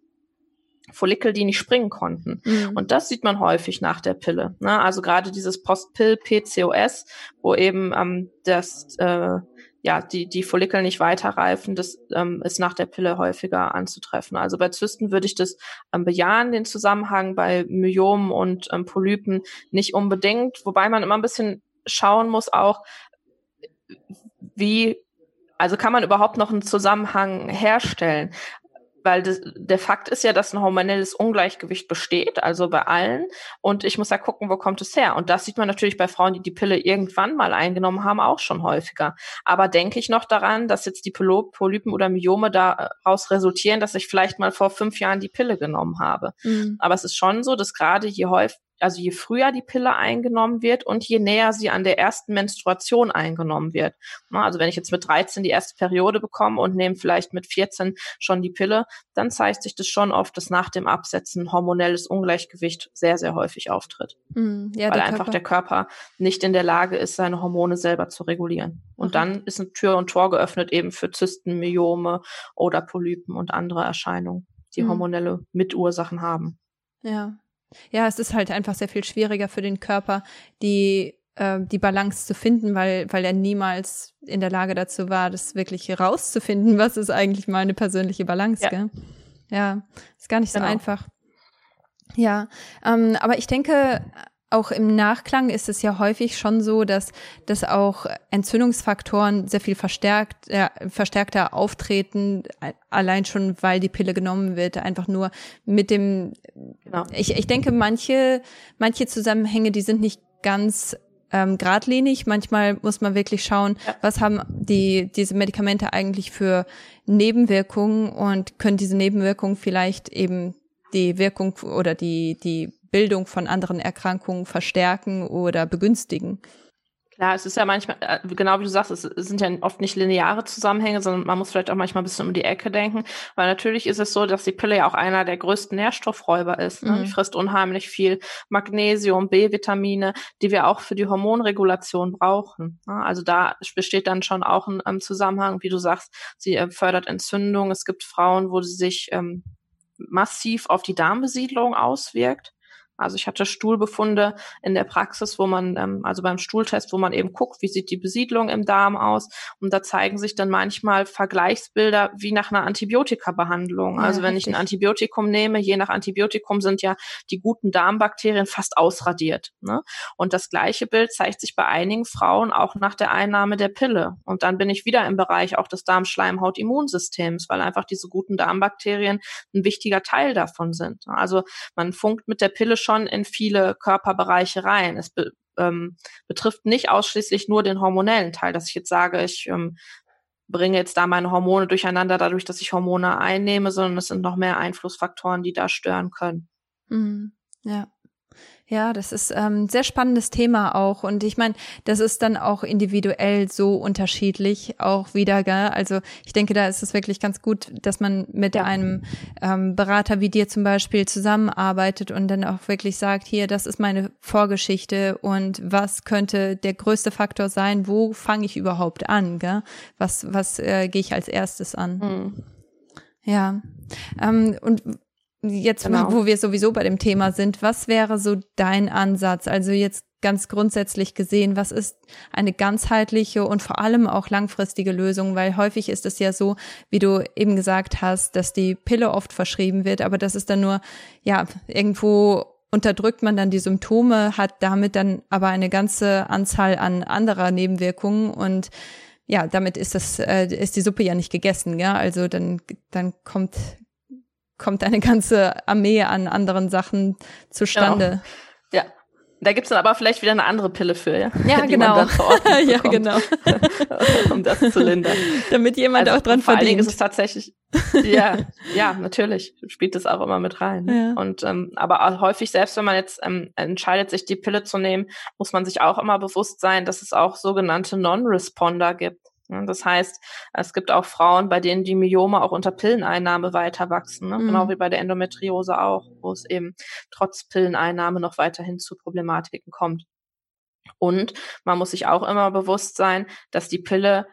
Follikel, die nicht springen konnten. Mhm. Und das sieht man häufig nach der Pille. Ne? Also gerade dieses Postpill-PCOS, wo eben ähm, das äh, ja, die, die Follikel nicht weiterreifen, das ähm, ist nach der Pille häufiger anzutreffen. Also bei Zysten würde ich das ähm, bejahen, den Zusammenhang, bei Myomen und ähm, Polypen nicht unbedingt, wobei man immer ein bisschen schauen muss auch, wie also kann man überhaupt noch einen Zusammenhang herstellen? Weil das, der Fakt ist ja, dass ein hormonelles Ungleichgewicht besteht, also bei allen. Und ich muss ja gucken, wo kommt es her. Und das sieht man natürlich bei Frauen, die die Pille irgendwann mal eingenommen haben, auch schon häufiger. Aber denke ich noch daran, dass jetzt die Polypen oder Myome daraus resultieren, dass ich vielleicht mal vor fünf Jahren die Pille genommen habe. Mhm. Aber es ist schon so, dass gerade je häufig also je früher die Pille eingenommen wird und je näher sie an der ersten Menstruation eingenommen wird. Also wenn ich jetzt mit 13 die erste Periode bekomme und nehme vielleicht mit 14 schon die Pille, dann zeigt sich das schon oft, dass nach dem Absetzen hormonelles Ungleichgewicht sehr, sehr häufig auftritt. Mm, ja, weil der einfach Körper. der Körper nicht in der Lage ist, seine Hormone selber zu regulieren. Und mhm. dann ist eine Tür und Tor geöffnet eben für Zysten, Myome oder Polypen und andere Erscheinungen, die mm. hormonelle Mitursachen haben. Ja, ja, es ist halt einfach sehr viel schwieriger für den Körper, die äh, die Balance zu finden, weil weil er niemals in der Lage dazu war, das wirklich herauszufinden, was ist eigentlich meine persönliche Balance. Ja, gell? ja ist gar nicht genau. so einfach. Ja, ähm, aber ich denke, auch im Nachklang ist es ja häufig schon so, dass, dass auch Entzündungsfaktoren sehr viel verstärkt, äh, verstärkter auftreten, allein schon, weil die Pille genommen wird, einfach nur mit dem, genau. ich, ich denke, manche, manche Zusammenhänge, die sind nicht ganz ähm, geradlinig. Manchmal muss man wirklich schauen, ja. was haben die, diese Medikamente eigentlich für Nebenwirkungen und können diese Nebenwirkungen vielleicht eben die Wirkung oder die, die Bildung von anderen Erkrankungen verstärken oder begünstigen. Klar, es ist ja manchmal, äh, genau wie du sagst, es sind ja oft nicht lineare Zusammenhänge, sondern man muss vielleicht auch manchmal ein bisschen um die Ecke denken, weil natürlich ist es so, dass die Pille ja auch einer der größten Nährstoffräuber ist. Ne? Mhm. Die frisst unheimlich viel Magnesium, B-Vitamine, die wir auch für die Hormonregulation brauchen. Ne? Also da besteht dann schon auch ein, ein Zusammenhang, wie du sagst, sie äh, fördert Entzündung. Es gibt Frauen, wo sie sich ähm, massiv auf die Darmbesiedlung auswirkt. Also ich hatte Stuhlbefunde in der Praxis, wo man, ähm, also beim Stuhltest, wo man eben guckt, wie sieht die Besiedlung im Darm aus. Und da zeigen sich dann manchmal Vergleichsbilder wie nach einer Antibiotikabehandlung. Ja, also wenn richtig. ich ein Antibiotikum nehme, je nach Antibiotikum sind ja die guten Darmbakterien fast ausradiert. Ne? Und das gleiche Bild zeigt sich bei einigen Frauen auch nach der Einnahme der Pille. Und dann bin ich wieder im Bereich auch des Darmschleimhaut-Immunsystems, weil einfach diese guten Darmbakterien ein wichtiger Teil davon sind. Also man funkt mit der Pille schon schon in viele Körperbereiche rein. Es be, ähm, betrifft nicht ausschließlich nur den hormonellen Teil, dass ich jetzt sage, ich ähm, bringe jetzt da meine Hormone durcheinander, dadurch, dass ich Hormone einnehme, sondern es sind noch mehr Einflussfaktoren, die da stören können. Mhm. Ja. Ja, das ist ähm, sehr spannendes Thema auch. Und ich meine, das ist dann auch individuell so unterschiedlich auch wieder. Gell? Also ich denke, da ist es wirklich ganz gut, dass man mit einem ähm, Berater wie dir zum Beispiel zusammenarbeitet und dann auch wirklich sagt, hier, das ist meine Vorgeschichte und was könnte der größte Faktor sein? Wo fange ich überhaupt an? Gell? Was, was äh, gehe ich als erstes an? Mhm. Ja. Ähm, und jetzt, genau. wo wir sowieso bei dem Thema sind, was wäre so dein Ansatz? Also jetzt ganz grundsätzlich gesehen, was ist eine ganzheitliche und vor allem auch langfristige Lösung? Weil häufig ist es ja so, wie du eben gesagt hast, dass die Pille oft verschrieben wird, aber das ist dann nur, ja, irgendwo unterdrückt man dann die Symptome, hat damit dann aber eine ganze Anzahl an anderer Nebenwirkungen und ja, damit ist das, äh, ist die Suppe ja nicht gegessen, ja. Also dann, dann kommt, kommt eine ganze Armee an anderen Sachen zustande. Genau. Ja. Da gibt's dann aber vielleicht wieder eine andere Pille für, ja? Ja, [laughs] Die genau. [laughs] ja, genau. [laughs] um das zu lindern. Damit jemand also, auch dran vor verdient. Vor allen Dingen ist es tatsächlich, ja, ja, natürlich spielt es auch immer mit rein. Ja. Und ähm, aber häufig, selbst wenn man jetzt ähm, entscheidet, sich die Pille zu nehmen, muss man sich auch immer bewusst sein, dass es auch sogenannte Non-Responder gibt. Das heißt, es gibt auch Frauen, bei denen die Myome auch unter Pilleneinnahme weiter wachsen, ne? Genau mhm. genau wie bei der Endometriose auch, wo es eben trotz Pilleneinnahme noch weiterhin zu Problematiken kommt. Und man muss sich auch immer bewusst sein, dass die Pille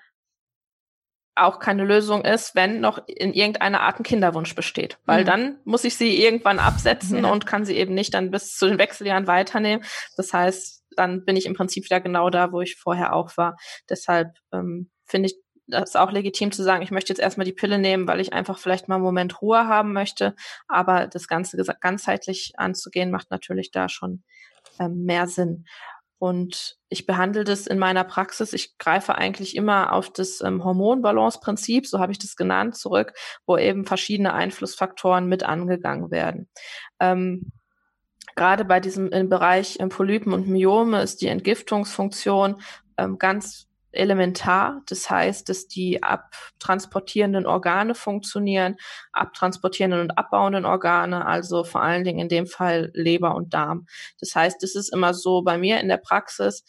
auch keine Lösung ist, wenn noch in irgendeiner Art ein Kinderwunsch besteht. Weil mhm. dann muss ich sie irgendwann absetzen ja. und kann sie eben nicht dann bis zu den Wechseljahren weiternehmen. Das heißt, dann bin ich im Prinzip wieder genau da, wo ich vorher auch war. Deshalb ähm, finde ich das auch legitim zu sagen, ich möchte jetzt erstmal die Pille nehmen, weil ich einfach vielleicht mal einen Moment Ruhe haben möchte. Aber das Ganze ganzheitlich anzugehen, macht natürlich da schon ähm, mehr Sinn. Und ich behandle das in meiner Praxis. Ich greife eigentlich immer auf das ähm, Hormonbalance-Prinzip, so habe ich das genannt, zurück, wo eben verschiedene Einflussfaktoren mit angegangen werden. Ähm, Gerade bei diesem im Bereich ähm, Polypen und Myome ist die Entgiftungsfunktion ähm, ganz elementar. Das heißt, dass die abtransportierenden Organe funktionieren, abtransportierenden und abbauenden Organe, also vor allen Dingen in dem Fall Leber und Darm. Das heißt, es ist immer so bei mir in der Praxis,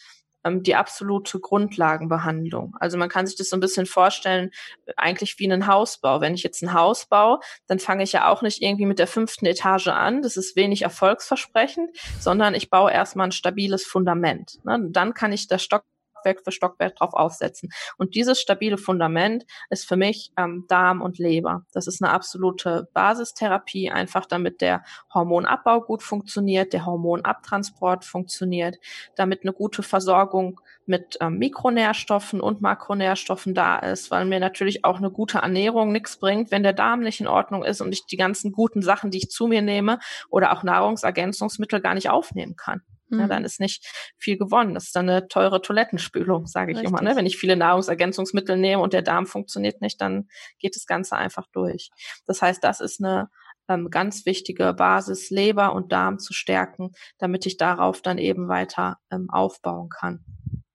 ähm, die absolute Grundlagenbehandlung. Also man kann sich das so ein bisschen vorstellen, eigentlich wie einen Hausbau. Wenn ich jetzt ein Haus baue, dann fange ich ja auch nicht irgendwie mit der fünften Etage an. Das ist wenig erfolgsversprechend, sondern ich baue erstmal ein stabiles Fundament. Ne? Dann kann ich das Stock Stockwerk für Stockwerk drauf aufsetzen. Und dieses stabile Fundament ist für mich ähm, Darm und Leber. Das ist eine absolute Basistherapie, einfach damit der Hormonabbau gut funktioniert, der Hormonabtransport funktioniert, damit eine gute Versorgung mit ähm, Mikronährstoffen und Makronährstoffen da ist, weil mir natürlich auch eine gute Ernährung nichts bringt, wenn der Darm nicht in Ordnung ist und ich die ganzen guten Sachen, die ich zu mir nehme oder auch Nahrungsergänzungsmittel gar nicht aufnehmen kann. Ja, dann mhm. ist nicht viel gewonnen. Das ist dann eine teure Toilettenspülung, sage ich Richtig. immer. Ne? Wenn ich viele Nahrungsergänzungsmittel nehme und der Darm funktioniert nicht, dann geht das Ganze einfach durch. Das heißt, das ist eine ähm, ganz wichtige Basis, Leber und Darm zu stärken, damit ich darauf dann eben weiter ähm, aufbauen kann.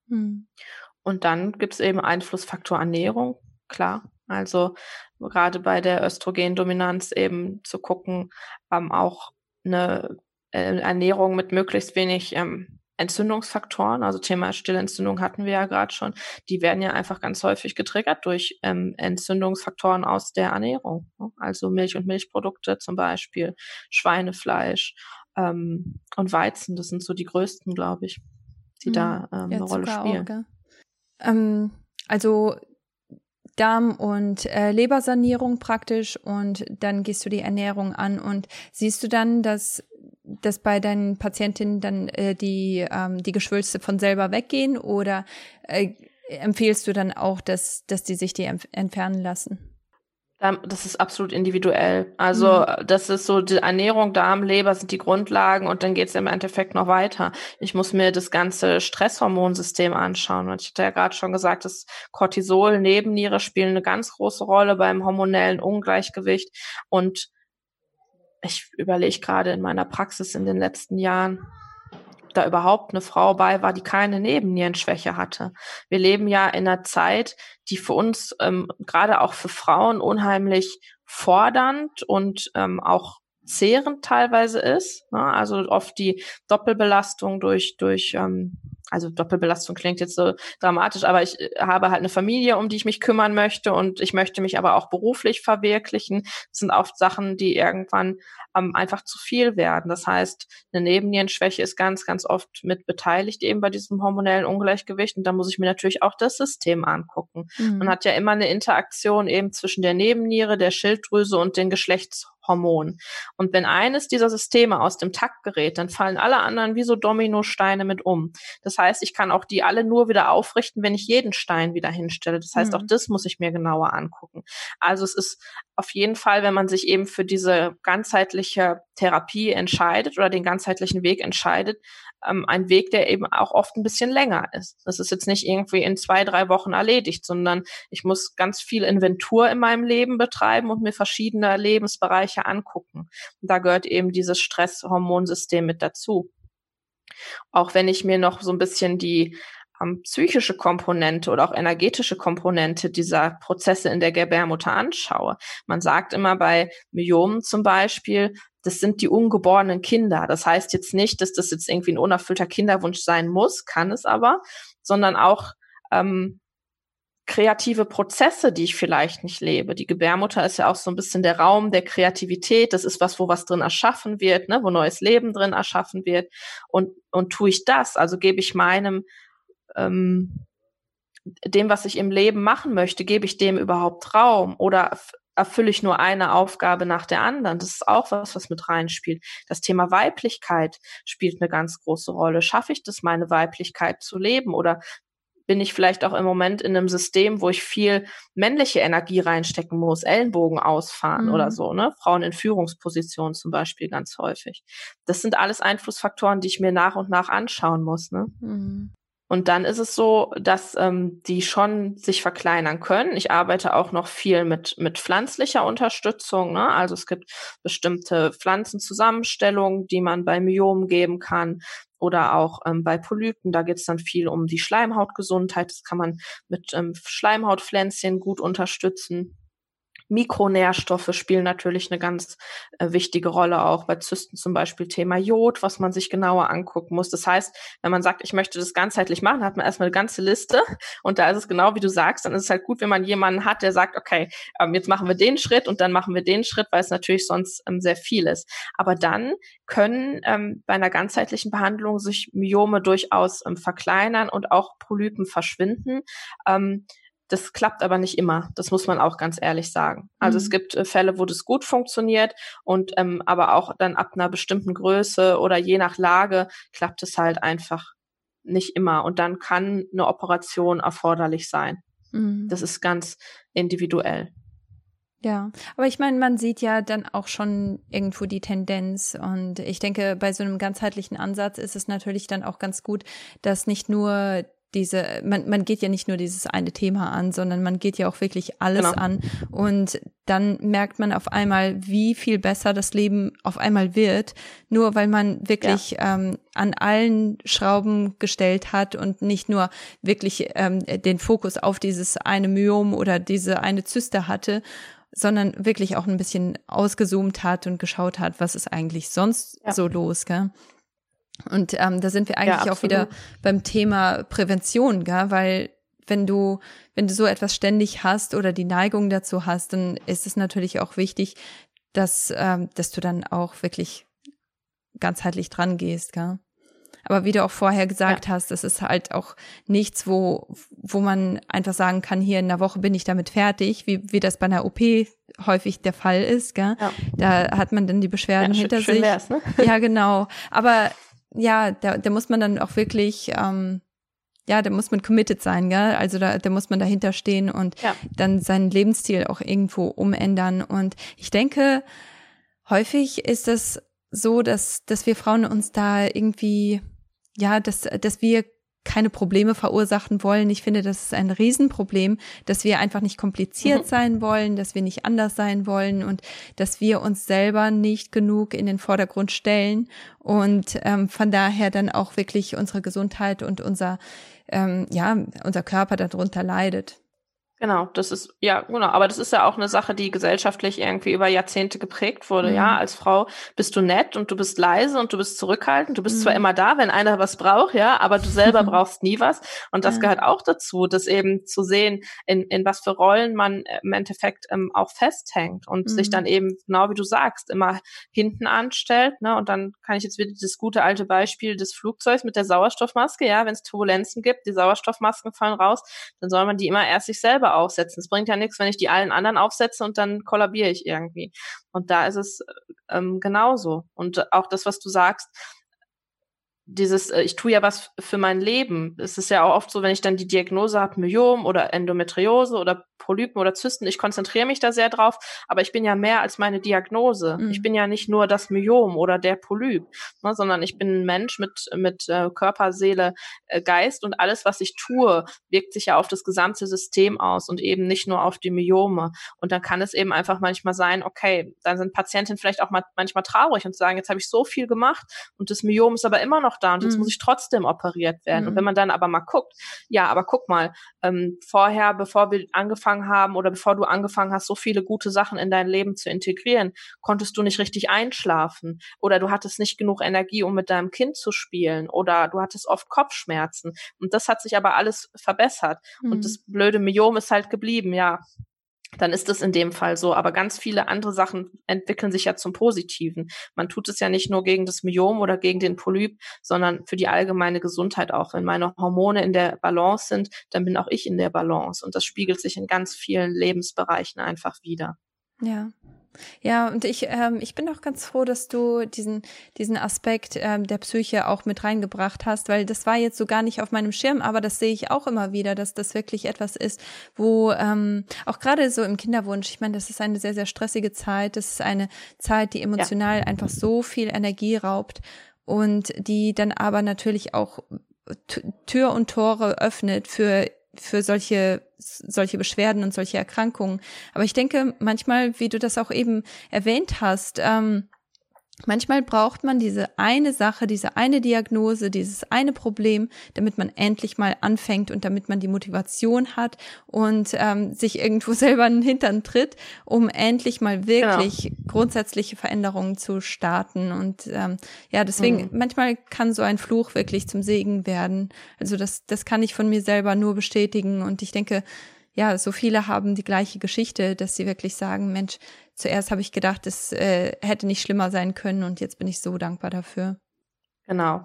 Mhm. Und dann gibt es eben Einflussfaktor Ernährung, klar. Also gerade bei der Östrogendominanz eben zu gucken, ähm, auch eine äh, Ernährung mit möglichst wenig ähm, Entzündungsfaktoren, also Thema Stillentzündung hatten wir ja gerade schon, die werden ja einfach ganz häufig getriggert durch ähm, Entzündungsfaktoren aus der Ernährung. Ne? Also Milch und Milchprodukte zum Beispiel, Schweinefleisch ähm, und Weizen, das sind so die größten, glaube ich, die mhm. da ähm, ja, eine Rolle spielen. Ähm, also Darm- und äh, Lebersanierung praktisch und dann gehst du die Ernährung an und siehst du dann, dass dass bei deinen Patientinnen dann äh, die, ähm, die Geschwülste von selber weggehen oder äh, empfehlst du dann auch, dass, dass die sich die entfernen lassen? Das ist absolut individuell. Also mhm. das ist so, die Ernährung, Darm, Leber sind die Grundlagen und dann geht es im Endeffekt noch weiter. Ich muss mir das ganze Stresshormonsystem anschauen. Und ich hatte ja gerade schon gesagt, dass Cortisol, Nebenniere spielen eine ganz große Rolle beim hormonellen Ungleichgewicht. Und ich überlege gerade in meiner Praxis in den letzten Jahren, da überhaupt eine Frau bei war, die keine Nebennierenschwäche hatte. Wir leben ja in einer Zeit, die für uns, ähm, gerade auch für Frauen, unheimlich fordernd und ähm, auch zehrend teilweise ist. Ne? Also oft die Doppelbelastung durch, durch ähm, also Doppelbelastung klingt jetzt so dramatisch, aber ich äh, habe halt eine Familie, um die ich mich kümmern möchte und ich möchte mich aber auch beruflich verwirklichen. Das sind oft Sachen, die irgendwann ähm, einfach zu viel werden. Das heißt, eine Nebennierenschwäche ist ganz, ganz oft mit beteiligt eben bei diesem hormonellen Ungleichgewicht und da muss ich mir natürlich auch das System angucken. Mhm. Man hat ja immer eine Interaktion eben zwischen der Nebenniere, der Schilddrüse und den Geschlechts Hormon. Und wenn eines dieser Systeme aus dem Takt gerät, dann fallen alle anderen wie so Dominosteine mit um. Das heißt, ich kann auch die alle nur wieder aufrichten, wenn ich jeden Stein wieder hinstelle. Das heißt, mhm. auch das muss ich mir genauer angucken. Also es ist auf jeden Fall, wenn man sich eben für diese ganzheitliche Therapie entscheidet oder den ganzheitlichen Weg entscheidet, ähm, ein Weg, der eben auch oft ein bisschen länger ist. Das ist jetzt nicht irgendwie in zwei, drei Wochen erledigt, sondern ich muss ganz viel Inventur in meinem Leben betreiben und mir verschiedene Lebensbereiche angucken. Und da gehört eben dieses Stresshormonsystem mit dazu. Auch wenn ich mir noch so ein bisschen die psychische Komponente oder auch energetische Komponente dieser Prozesse in der Gebärmutter anschaue. Man sagt immer bei Myomen zum Beispiel, das sind die ungeborenen Kinder. Das heißt jetzt nicht, dass das jetzt irgendwie ein unerfüllter Kinderwunsch sein muss, kann es aber, sondern auch ähm, kreative Prozesse, die ich vielleicht nicht lebe. Die Gebärmutter ist ja auch so ein bisschen der Raum der Kreativität. Das ist was, wo was drin erschaffen wird, ne, wo neues Leben drin erschaffen wird. Und, und tue ich das, also gebe ich meinem ähm, dem, was ich im Leben machen möchte, gebe ich dem überhaupt Raum oder erfülle ich nur eine Aufgabe nach der anderen. Das ist auch was, was mit reinspielt. Das Thema Weiblichkeit spielt eine ganz große Rolle. Schaffe ich das, meine Weiblichkeit zu leben oder bin ich vielleicht auch im Moment in einem System, wo ich viel männliche Energie reinstecken muss, Ellenbogen ausfahren mhm. oder so, ne? Frauen in Führungspositionen zum Beispiel ganz häufig. Das sind alles Einflussfaktoren, die ich mir nach und nach anschauen muss, ne? Mhm. Und dann ist es so, dass ähm, die schon sich verkleinern können. Ich arbeite auch noch viel mit, mit pflanzlicher Unterstützung. Ne? Also es gibt bestimmte Pflanzenzusammenstellungen, die man bei Myomen geben kann oder auch ähm, bei Polypen. Da geht es dann viel um die Schleimhautgesundheit. Das kann man mit ähm, Schleimhautpflänzchen gut unterstützen. Mikronährstoffe spielen natürlich eine ganz äh, wichtige Rolle auch bei Zysten zum Beispiel Thema Jod, was man sich genauer angucken muss. Das heißt, wenn man sagt, ich möchte das ganzheitlich machen, hat man erstmal eine ganze Liste und da ist es genau wie du sagst, dann ist es halt gut, wenn man jemanden hat, der sagt, okay, ähm, jetzt machen wir den Schritt und dann machen wir den Schritt, weil es natürlich sonst ähm, sehr viel ist. Aber dann können ähm, bei einer ganzheitlichen Behandlung sich Myome durchaus ähm, verkleinern und auch Polypen verschwinden. Ähm, das klappt aber nicht immer. Das muss man auch ganz ehrlich sagen. Also mhm. es gibt äh, Fälle, wo das gut funktioniert und ähm, aber auch dann ab einer bestimmten Größe oder je nach Lage klappt es halt einfach nicht immer. Und dann kann eine Operation erforderlich sein. Mhm. Das ist ganz individuell. Ja, aber ich meine, man sieht ja dann auch schon irgendwo die Tendenz und ich denke, bei so einem ganzheitlichen Ansatz ist es natürlich dann auch ganz gut, dass nicht nur diese, man, man geht ja nicht nur dieses eine Thema an, sondern man geht ja auch wirklich alles genau. an. Und dann merkt man auf einmal, wie viel besser das Leben auf einmal wird, nur weil man wirklich ja. ähm, an allen Schrauben gestellt hat und nicht nur wirklich ähm, den Fokus auf dieses eine Myom oder diese eine Zyste hatte, sondern wirklich auch ein bisschen ausgezoomt hat und geschaut hat, was ist eigentlich sonst ja. so los, gell? Und ähm, da sind wir eigentlich ja, auch wieder beim Thema Prävention, gell? weil wenn du, wenn du so etwas ständig hast oder die Neigung dazu hast, dann ist es natürlich auch wichtig, dass, ähm, dass du dann auch wirklich ganzheitlich dran gehst, gell? Aber wie du auch vorher gesagt ja. hast, das ist halt auch nichts, wo, wo man einfach sagen kann, hier in einer Woche bin ich damit fertig, wie, wie das bei einer OP häufig der Fall ist, gell? Ja. Da hat man dann die Beschwerden ja, hinter schön, sich. Schön ne? Ja, genau. Aber ja, da, da muss man dann auch wirklich, ähm, ja, da muss man committed sein, gell? Also da, da muss man dahinter stehen und ja. dann seinen Lebensstil auch irgendwo umändern. Und ich denke, häufig ist es so, dass, dass wir Frauen uns da irgendwie, ja, dass, dass wir keine Probleme verursachen wollen. Ich finde, das ist ein Riesenproblem, dass wir einfach nicht kompliziert mhm. sein wollen, dass wir nicht anders sein wollen und dass wir uns selber nicht genug in den Vordergrund stellen und ähm, von daher dann auch wirklich unsere Gesundheit und unser, ähm, ja, unser Körper darunter leidet. Genau, das ist, ja, genau, aber das ist ja auch eine Sache, die gesellschaftlich irgendwie über Jahrzehnte geprägt wurde, mhm. ja. Als Frau bist du nett und du bist leise und du bist zurückhaltend. Du bist mhm. zwar immer da, wenn einer was braucht, ja, aber du selber [laughs] brauchst nie was. Und das ja. gehört auch dazu, das eben zu sehen, in, in was für Rollen man im Endeffekt ähm, auch festhängt und mhm. sich dann eben, genau wie du sagst, immer hinten anstellt, ne. Und dann kann ich jetzt wieder das gute alte Beispiel des Flugzeugs mit der Sauerstoffmaske, ja, wenn es Turbulenzen gibt, die Sauerstoffmasken fallen raus, dann soll man die immer erst sich selber aufsetzen. Es bringt ja nichts, wenn ich die allen anderen aufsetze und dann kollabiere ich irgendwie. Und da ist es ähm, genauso. Und auch das, was du sagst, dieses, äh, ich tue ja was für mein Leben. Es ist ja auch oft so, wenn ich dann die Diagnose habe, Myom oder Endometriose oder Polypen oder Zysten, ich konzentriere mich da sehr drauf, aber ich bin ja mehr als meine Diagnose. Mhm. Ich bin ja nicht nur das Myom oder der Polyp, ne, sondern ich bin ein Mensch mit, mit äh, Körper, Seele, äh, Geist und alles, was ich tue, wirkt sich ja auf das gesamte System aus und eben nicht nur auf die Myome. Und dann kann es eben einfach manchmal sein, okay, dann sind Patientinnen vielleicht auch mal manchmal traurig und sagen, jetzt habe ich so viel gemacht und das Myom ist aber immer noch da und jetzt mhm. muss ich trotzdem operiert werden. Mhm. Und wenn man dann aber mal guckt, ja, aber guck mal, ähm, vorher, bevor wir angefangen angefangen haben oder bevor du angefangen hast, so viele gute Sachen in dein Leben zu integrieren, konntest du nicht richtig einschlafen oder du hattest nicht genug Energie, um mit deinem Kind zu spielen oder du hattest oft Kopfschmerzen. Und das hat sich aber alles verbessert. Mhm. Und das blöde Myom ist halt geblieben, ja dann ist es in dem Fall so. Aber ganz viele andere Sachen entwickeln sich ja zum Positiven. Man tut es ja nicht nur gegen das Myom oder gegen den Polyp, sondern für die allgemeine Gesundheit auch. Wenn meine Hormone in der Balance sind, dann bin auch ich in der Balance. Und das spiegelt sich in ganz vielen Lebensbereichen einfach wieder. Ja. Ja, und ich, ähm, ich bin auch ganz froh, dass du diesen, diesen Aspekt ähm, der Psyche auch mit reingebracht hast, weil das war jetzt so gar nicht auf meinem Schirm, aber das sehe ich auch immer wieder, dass das wirklich etwas ist, wo ähm, auch gerade so im Kinderwunsch, ich meine, das ist eine sehr, sehr stressige Zeit, das ist eine Zeit, die emotional ja. einfach so viel Energie raubt und die dann aber natürlich auch Tür und Tore öffnet für für solche, solche Beschwerden und solche Erkrankungen. Aber ich denke manchmal, wie du das auch eben erwähnt hast, ähm, Manchmal braucht man diese eine Sache, diese eine Diagnose, dieses eine Problem, damit man endlich mal anfängt und damit man die Motivation hat und ähm, sich irgendwo [laughs] selber in den Hintern tritt, um endlich mal wirklich genau. grundsätzliche Veränderungen zu starten. Und ähm, ja, deswegen, mhm. manchmal kann so ein Fluch wirklich zum Segen werden. Also das, das kann ich von mir selber nur bestätigen. Und ich denke, ja, so viele haben die gleiche Geschichte, dass sie wirklich sagen, Mensch, zuerst habe ich gedacht, es äh, hätte nicht schlimmer sein können und jetzt bin ich so dankbar dafür. Genau.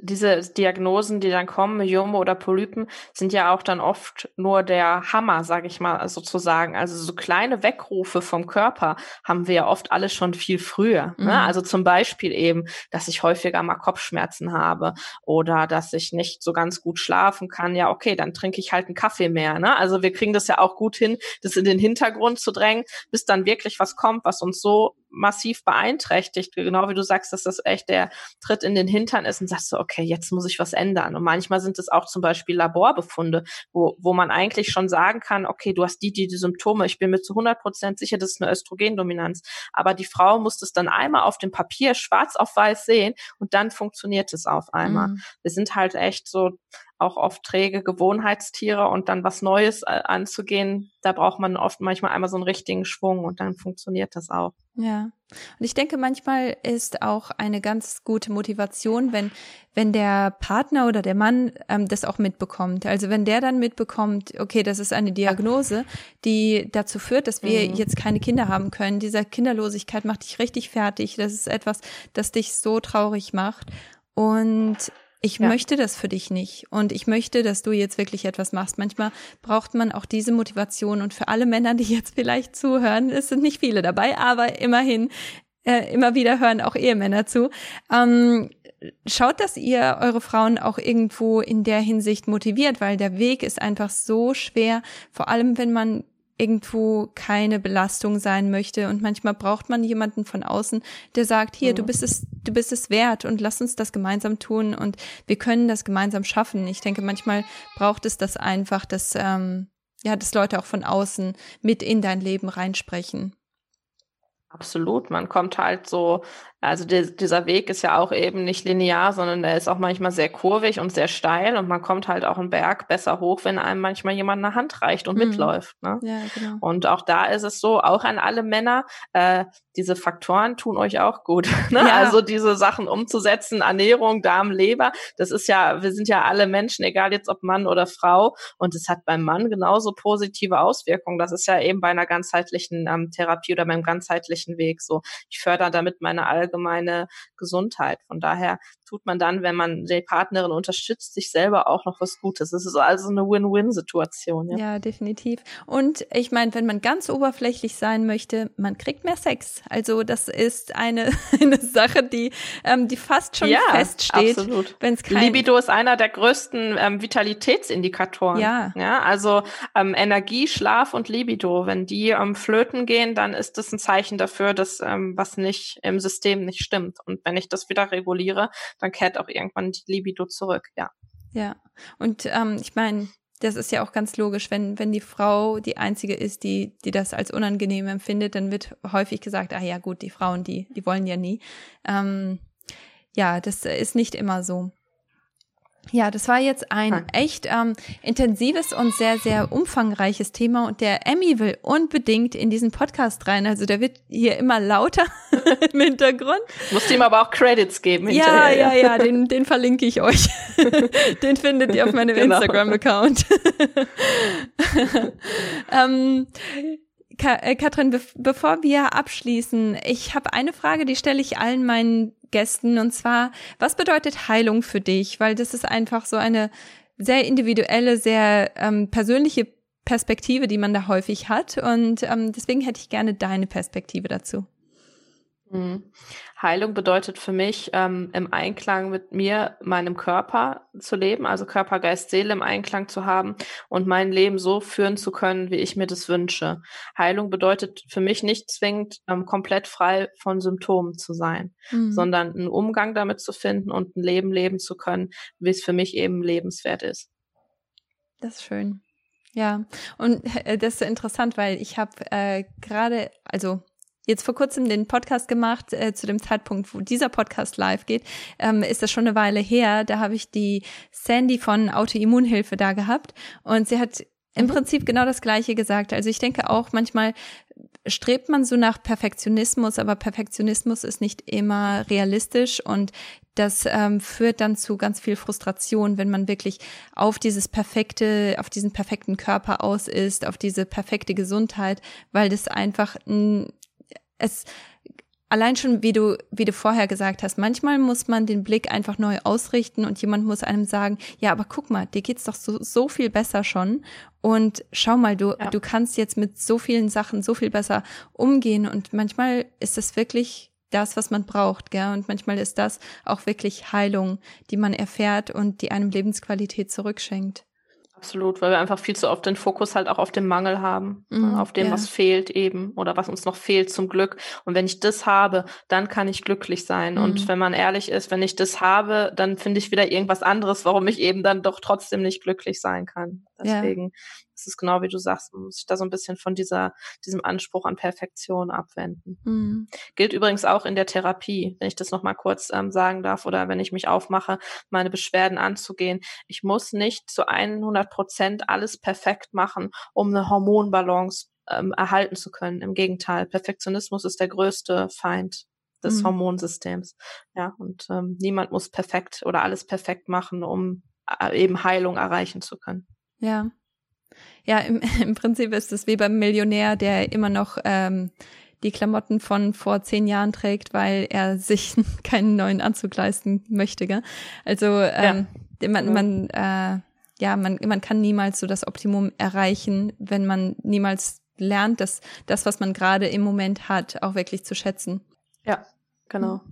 Diese Diagnosen, die dann kommen, Myome oder Polypen, sind ja auch dann oft nur der Hammer, sage ich mal sozusagen. Also so kleine Weckrufe vom Körper haben wir ja oft alle schon viel früher. Ne? Mhm. Also zum Beispiel eben, dass ich häufiger mal Kopfschmerzen habe oder dass ich nicht so ganz gut schlafen kann. Ja, okay, dann trinke ich halt einen Kaffee mehr. Ne? Also wir kriegen das ja auch gut hin, das in den Hintergrund zu drängen, bis dann wirklich was kommt, was uns so massiv beeinträchtigt. Genau wie du sagst, dass das echt der Tritt in den Hintern ist und sagst du, okay, jetzt muss ich was ändern. Und manchmal sind es auch zum Beispiel Laborbefunde, wo, wo man eigentlich schon sagen kann, okay, du hast die, die, die Symptome. Ich bin mir zu 100 Prozent sicher, das ist eine Östrogendominanz. Aber die Frau muss das dann einmal auf dem Papier schwarz auf weiß sehen und dann funktioniert es auf einmal. Mhm. Wir sind halt echt so auch oft träge Gewohnheitstiere und dann was Neues äh, anzugehen, da braucht man oft manchmal einmal so einen richtigen Schwung und dann funktioniert das auch. Ja. Und ich denke, manchmal ist auch eine ganz gute Motivation, wenn, wenn der Partner oder der Mann ähm, das auch mitbekommt. Also wenn der dann mitbekommt, okay, das ist eine Diagnose, die dazu führt, dass wir mhm. jetzt keine Kinder haben können. Diese Kinderlosigkeit macht dich richtig fertig. Das ist etwas, das dich so traurig macht. Und ich ja. möchte das für dich nicht und ich möchte, dass du jetzt wirklich etwas machst. Manchmal braucht man auch diese Motivation und für alle Männer, die jetzt vielleicht zuhören, es sind nicht viele dabei, aber immerhin, äh, immer wieder hören auch Ehemänner zu. Ähm, schaut, dass ihr eure Frauen auch irgendwo in der Hinsicht motiviert, weil der Weg ist einfach so schwer, vor allem wenn man irgendwo keine Belastung sein möchte. Und manchmal braucht man jemanden von außen, der sagt, hier, du mhm. bist es, du bist es wert und lass uns das gemeinsam tun und wir können das gemeinsam schaffen. Ich denke, manchmal braucht es das einfach, dass, ähm, ja, dass Leute auch von außen mit in dein Leben reinsprechen. Absolut. Man kommt halt so also die, dieser Weg ist ja auch eben nicht linear, sondern der ist auch manchmal sehr kurvig und sehr steil und man kommt halt auch einen Berg besser hoch, wenn einem manchmal jemand eine Hand reicht und mhm. mitläuft. Ne? Ja, genau. Und auch da ist es so, auch an alle Männer, äh, diese Faktoren tun euch auch gut. [laughs] Ne? Ja. Also diese Sachen umzusetzen, Ernährung, Darm, Leber, das ist ja, wir sind ja alle Menschen, egal jetzt ob Mann oder Frau und es hat beim Mann genauso positive Auswirkungen. Das ist ja eben bei einer ganzheitlichen ähm, Therapie oder beim ganzheitlichen Weg so. Ich fördere damit meine allgemeine Gesundheit. Von daher tut man dann, wenn man die Partnerin unterstützt, sich selber auch noch was Gutes. Es ist also eine Win-Win-Situation. Ja. ja, definitiv. Und ich meine, wenn man ganz oberflächlich sein möchte, man kriegt mehr Sex. Also das ist eine, [laughs] eine Sache, die, ähm, die fast schon ja, feststeht. Absolut. Wenn's kein Libido ist einer der größten ähm, Vitalitätsindikatoren. Ja. ja also ähm, Energie, Schlaf und Libido. Wenn die ähm, flöten gehen, dann ist das ein Zeichen dafür, dass ähm, was nicht im System nicht stimmt. Und wenn ich das wieder reguliere, dann kehrt auch irgendwann die Libido zurück, ja. Ja, und ähm, ich meine, das ist ja auch ganz logisch, wenn, wenn die Frau die einzige ist, die, die das als unangenehm empfindet, dann wird häufig gesagt, ah ja gut, die Frauen, die, die wollen ja nie. Ähm, ja, das ist nicht immer so. Ja, das war jetzt ein echt ähm, intensives und sehr, sehr umfangreiches Thema und der Emmy will unbedingt in diesen Podcast rein. Also der wird hier immer lauter [laughs] im Hintergrund. Musst ihm aber auch Credits geben. Ja, ja, ja, den, den verlinke ich euch. [laughs] den findet ihr auf meinem genau. Instagram-Account. [laughs] ähm, äh, Katrin, be bevor wir abschließen, ich habe eine Frage, die stelle ich allen meinen Gästen und zwar, was bedeutet Heilung für dich? Weil das ist einfach so eine sehr individuelle, sehr ähm, persönliche Perspektive, die man da häufig hat und ähm, deswegen hätte ich gerne deine Perspektive dazu. Mhm. Heilung bedeutet für mich, ähm, im Einklang mit mir, meinem Körper zu leben, also Körper, Geist, Seele im Einklang zu haben und mein Leben so führen zu können, wie ich mir das wünsche. Heilung bedeutet für mich nicht zwingend ähm, komplett frei von Symptomen zu sein, mhm. sondern einen Umgang damit zu finden und ein Leben leben zu können, wie es für mich eben lebenswert ist. Das ist schön. Ja, und äh, das ist interessant, weil ich habe äh, gerade, also jetzt vor kurzem den Podcast gemacht, äh, zu dem Zeitpunkt, wo dieser Podcast live geht, ähm, ist das schon eine Weile her. Da habe ich die Sandy von Autoimmunhilfe da gehabt und sie hat im mhm. Prinzip genau das Gleiche gesagt. Also ich denke auch, manchmal strebt man so nach Perfektionismus, aber Perfektionismus ist nicht immer realistisch und das ähm, führt dann zu ganz viel Frustration, wenn man wirklich auf dieses perfekte, auf diesen perfekten Körper aus ist, auf diese perfekte Gesundheit, weil das einfach ein es allein schon, wie du, wie du vorher gesagt hast, manchmal muss man den Blick einfach neu ausrichten und jemand muss einem sagen, ja, aber guck mal, dir geht's doch so, so viel besser schon. Und schau mal, du, ja. du kannst jetzt mit so vielen Sachen so viel besser umgehen. Und manchmal ist es wirklich das, was man braucht, gell? Und manchmal ist das auch wirklich Heilung, die man erfährt und die einem Lebensqualität zurückschenkt. Absolut, weil wir einfach viel zu oft den Fokus halt auch auf dem Mangel haben, ne, mhm, auf dem, ja. was fehlt eben oder was uns noch fehlt zum Glück. Und wenn ich das habe, dann kann ich glücklich sein. Mhm. Und wenn man ehrlich ist, wenn ich das habe, dann finde ich wieder irgendwas anderes, warum ich eben dann doch trotzdem nicht glücklich sein kann. Deswegen ja es ist genau wie du sagst, man muss sich da so ein bisschen von dieser, diesem Anspruch an Perfektion abwenden. Mhm. Gilt übrigens auch in der Therapie, wenn ich das nochmal kurz ähm, sagen darf oder wenn ich mich aufmache, meine Beschwerden anzugehen. Ich muss nicht zu 100 Prozent alles perfekt machen, um eine Hormonbalance ähm, erhalten zu können. Im Gegenteil, Perfektionismus ist der größte Feind des mhm. Hormonsystems. Ja, und ähm, niemand muss perfekt oder alles perfekt machen, um äh, eben Heilung erreichen zu können. Ja, ja, im, [laughs] im Prinzip ist es wie beim Millionär, der immer noch ähm, die Klamotten von vor zehn Jahren trägt, weil er [laughs] sich keinen neuen Anzug leisten möchte. Gell? Also ähm, ja. man, man, äh, ja, man, man kann niemals so das Optimum erreichen, wenn man niemals lernt, dass das, was man gerade im Moment hat, auch wirklich zu schätzen. Ja, Genau.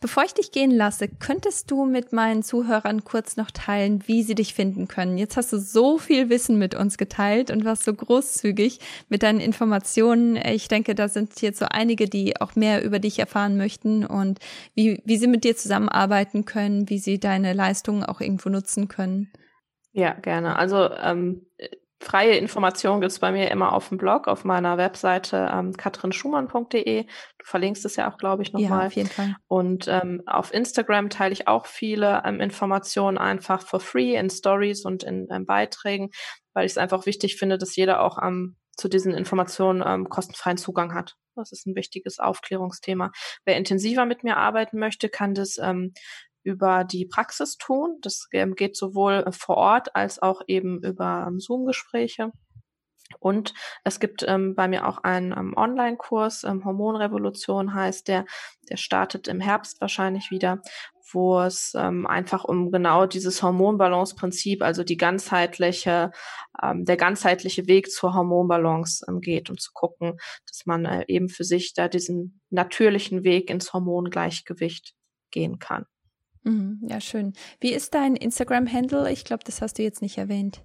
Bevor ich dich gehen lasse, könntest du mit meinen Zuhörern kurz noch teilen, wie sie dich finden können? Jetzt hast du so viel Wissen mit uns geteilt und warst so großzügig mit deinen Informationen. Ich denke, da sind jetzt so einige, die auch mehr über dich erfahren möchten und wie, wie sie mit dir zusammenarbeiten können, wie sie deine Leistungen auch irgendwo nutzen können. Ja, gerne. Also ähm, freie Informationen gibt's bei mir immer auf dem Blog, auf meiner Webseite ähm, katrinschumann.de. Du verlinkst es ja auch, glaube ich, nochmal. Ja, auf jeden Fall. Und ähm, auf Instagram teile ich auch viele ähm, Informationen einfach for free in Stories und in ähm, Beiträgen, weil ich es einfach wichtig finde, dass jeder auch ähm, zu diesen Informationen ähm, kostenfreien Zugang hat. Das ist ein wichtiges Aufklärungsthema. Wer intensiver mit mir arbeiten möchte, kann das ähm, über die Praxis tun. Das ähm, geht sowohl vor Ort als auch eben über ähm, Zoom-Gespräche. Und es gibt ähm, bei mir auch einen ähm, Online-Kurs, ähm, Hormonrevolution heißt der, der startet im Herbst wahrscheinlich wieder, wo es ähm, einfach um genau dieses Hormonbalance-Prinzip, also die ganzheitliche, ähm, der ganzheitliche Weg zur Hormonbalance ähm, geht, um zu gucken, dass man äh, eben für sich da diesen natürlichen Weg ins Hormongleichgewicht gehen kann. Mhm, ja, schön. Wie ist dein Instagram-Handle? Ich glaube, das hast du jetzt nicht erwähnt.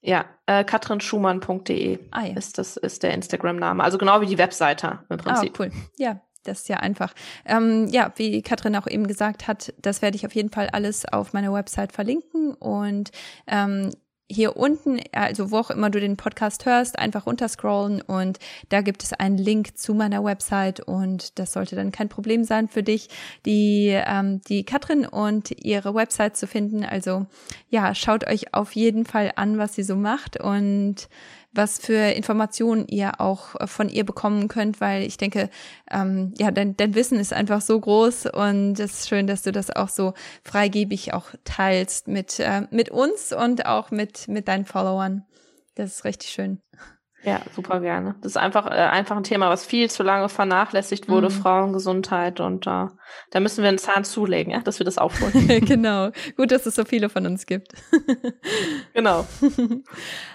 Ja, äh, katrinschumann.de ah, ja. ist das ist der Instagram-Name. Also genau wie die Webseite im Prinzip. Ah, cool. Ja, das ist ja einfach. Ähm, ja, wie Katrin auch eben gesagt hat, das werde ich auf jeden Fall alles auf meiner Website verlinken und ähm, hier unten, also wo auch immer du den Podcast hörst, einfach runterscrollen und da gibt es einen Link zu meiner Website und das sollte dann kein Problem sein für dich, die, ähm, die Katrin und ihre Website zu finden. Also ja, schaut euch auf jeden Fall an, was sie so macht und was für Informationen ihr auch äh, von ihr bekommen könnt, weil ich denke, ähm, ja, dein, dein Wissen ist einfach so groß und es ist schön, dass du das auch so freigebig auch teilst mit, äh, mit uns und auch mit, mit deinen Followern. Das ist richtig schön. Ja, super gerne. Das ist einfach, äh, einfach ein Thema, was viel zu lange vernachlässigt wurde, mhm. Frauengesundheit. Und äh, da müssen wir einen Zahn zulegen, ja, dass wir das aufholen. [laughs] genau. Gut, dass es so viele von uns gibt. [laughs] genau.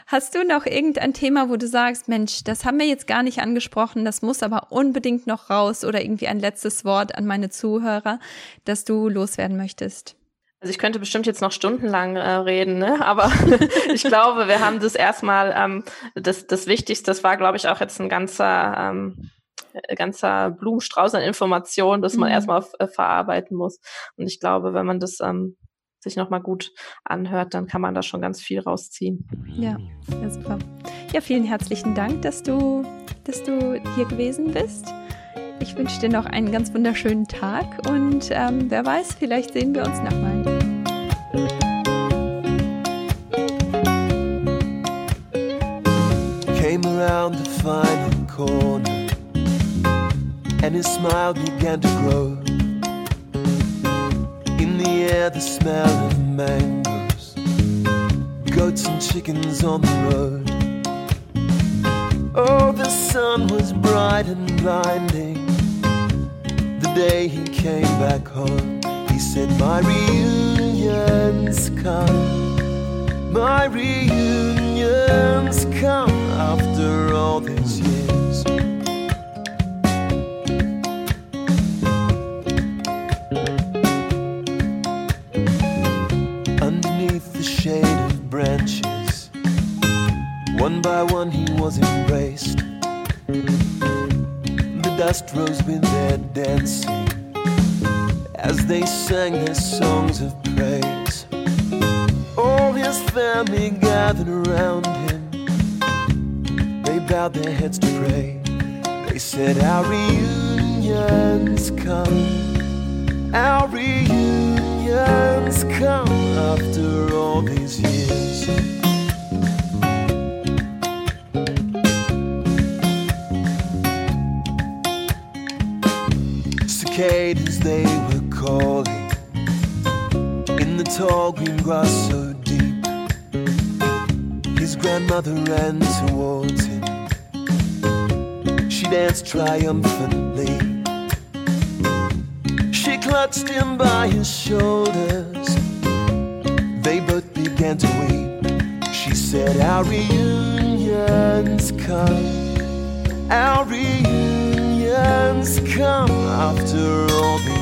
Hast du noch irgendein Thema, wo du sagst, Mensch, das haben wir jetzt gar nicht angesprochen, das muss aber unbedingt noch raus oder irgendwie ein letztes Wort an meine Zuhörer, dass du loswerden möchtest? Also ich könnte bestimmt jetzt noch stundenlang äh, reden, ne? aber [laughs] ich glaube, wir haben das erstmal, ähm, das, das Wichtigste, das war, glaube ich, auch jetzt ein ganzer, ähm, ganzer Blumenstrauß an Informationen, das man mhm. erstmal äh, verarbeiten muss. Und ich glaube, wenn man das ähm, sich nochmal gut anhört, dann kann man da schon ganz viel rausziehen. Ja, ja, super. Ja, vielen herzlichen Dank, dass du, dass du hier gewesen bist. Ich wünsche dir noch einen ganz wunderschönen Tag und ähm, wer weiß, vielleicht sehen wir uns nochmal. Came around the final corner and his smile began to grow. In the air, the smell of mangoes, goats and chickens on the road. Oh, the sun was bright and blinding The day he came back home, he said, My reunion's come. My reunion's come after all these years. Underneath the shade of branches, one by one he was embraced The dust rose with their dancing as they sang their songs of praise. All his family gathered around him. They bowed their heads to pray. They said, Our reunions come. Our reunions come after all these years. cicadas they tall green grass so deep. His grandmother ran towards him. She danced triumphantly. She clutched him by his shoulders. They both began to weep. She said, Our reunions come. Our reunions come after all these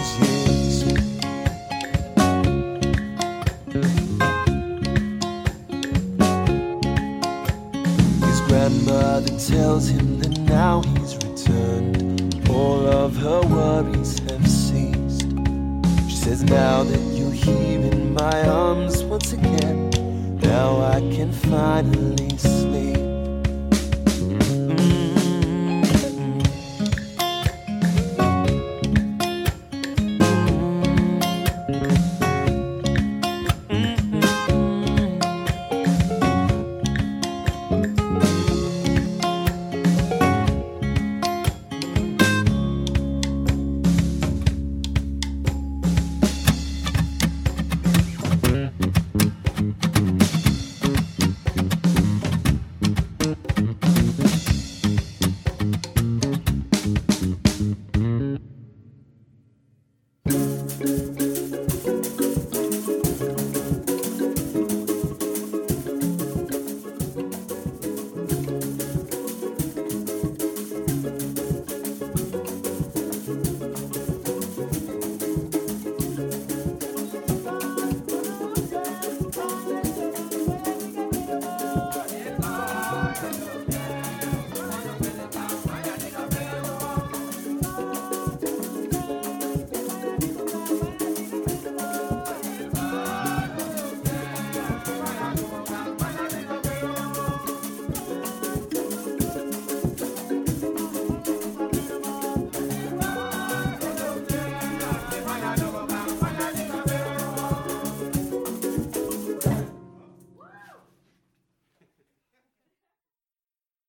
of her worries have ceased. She says, Now that you're here in my arms once again, Now I can finally sleep.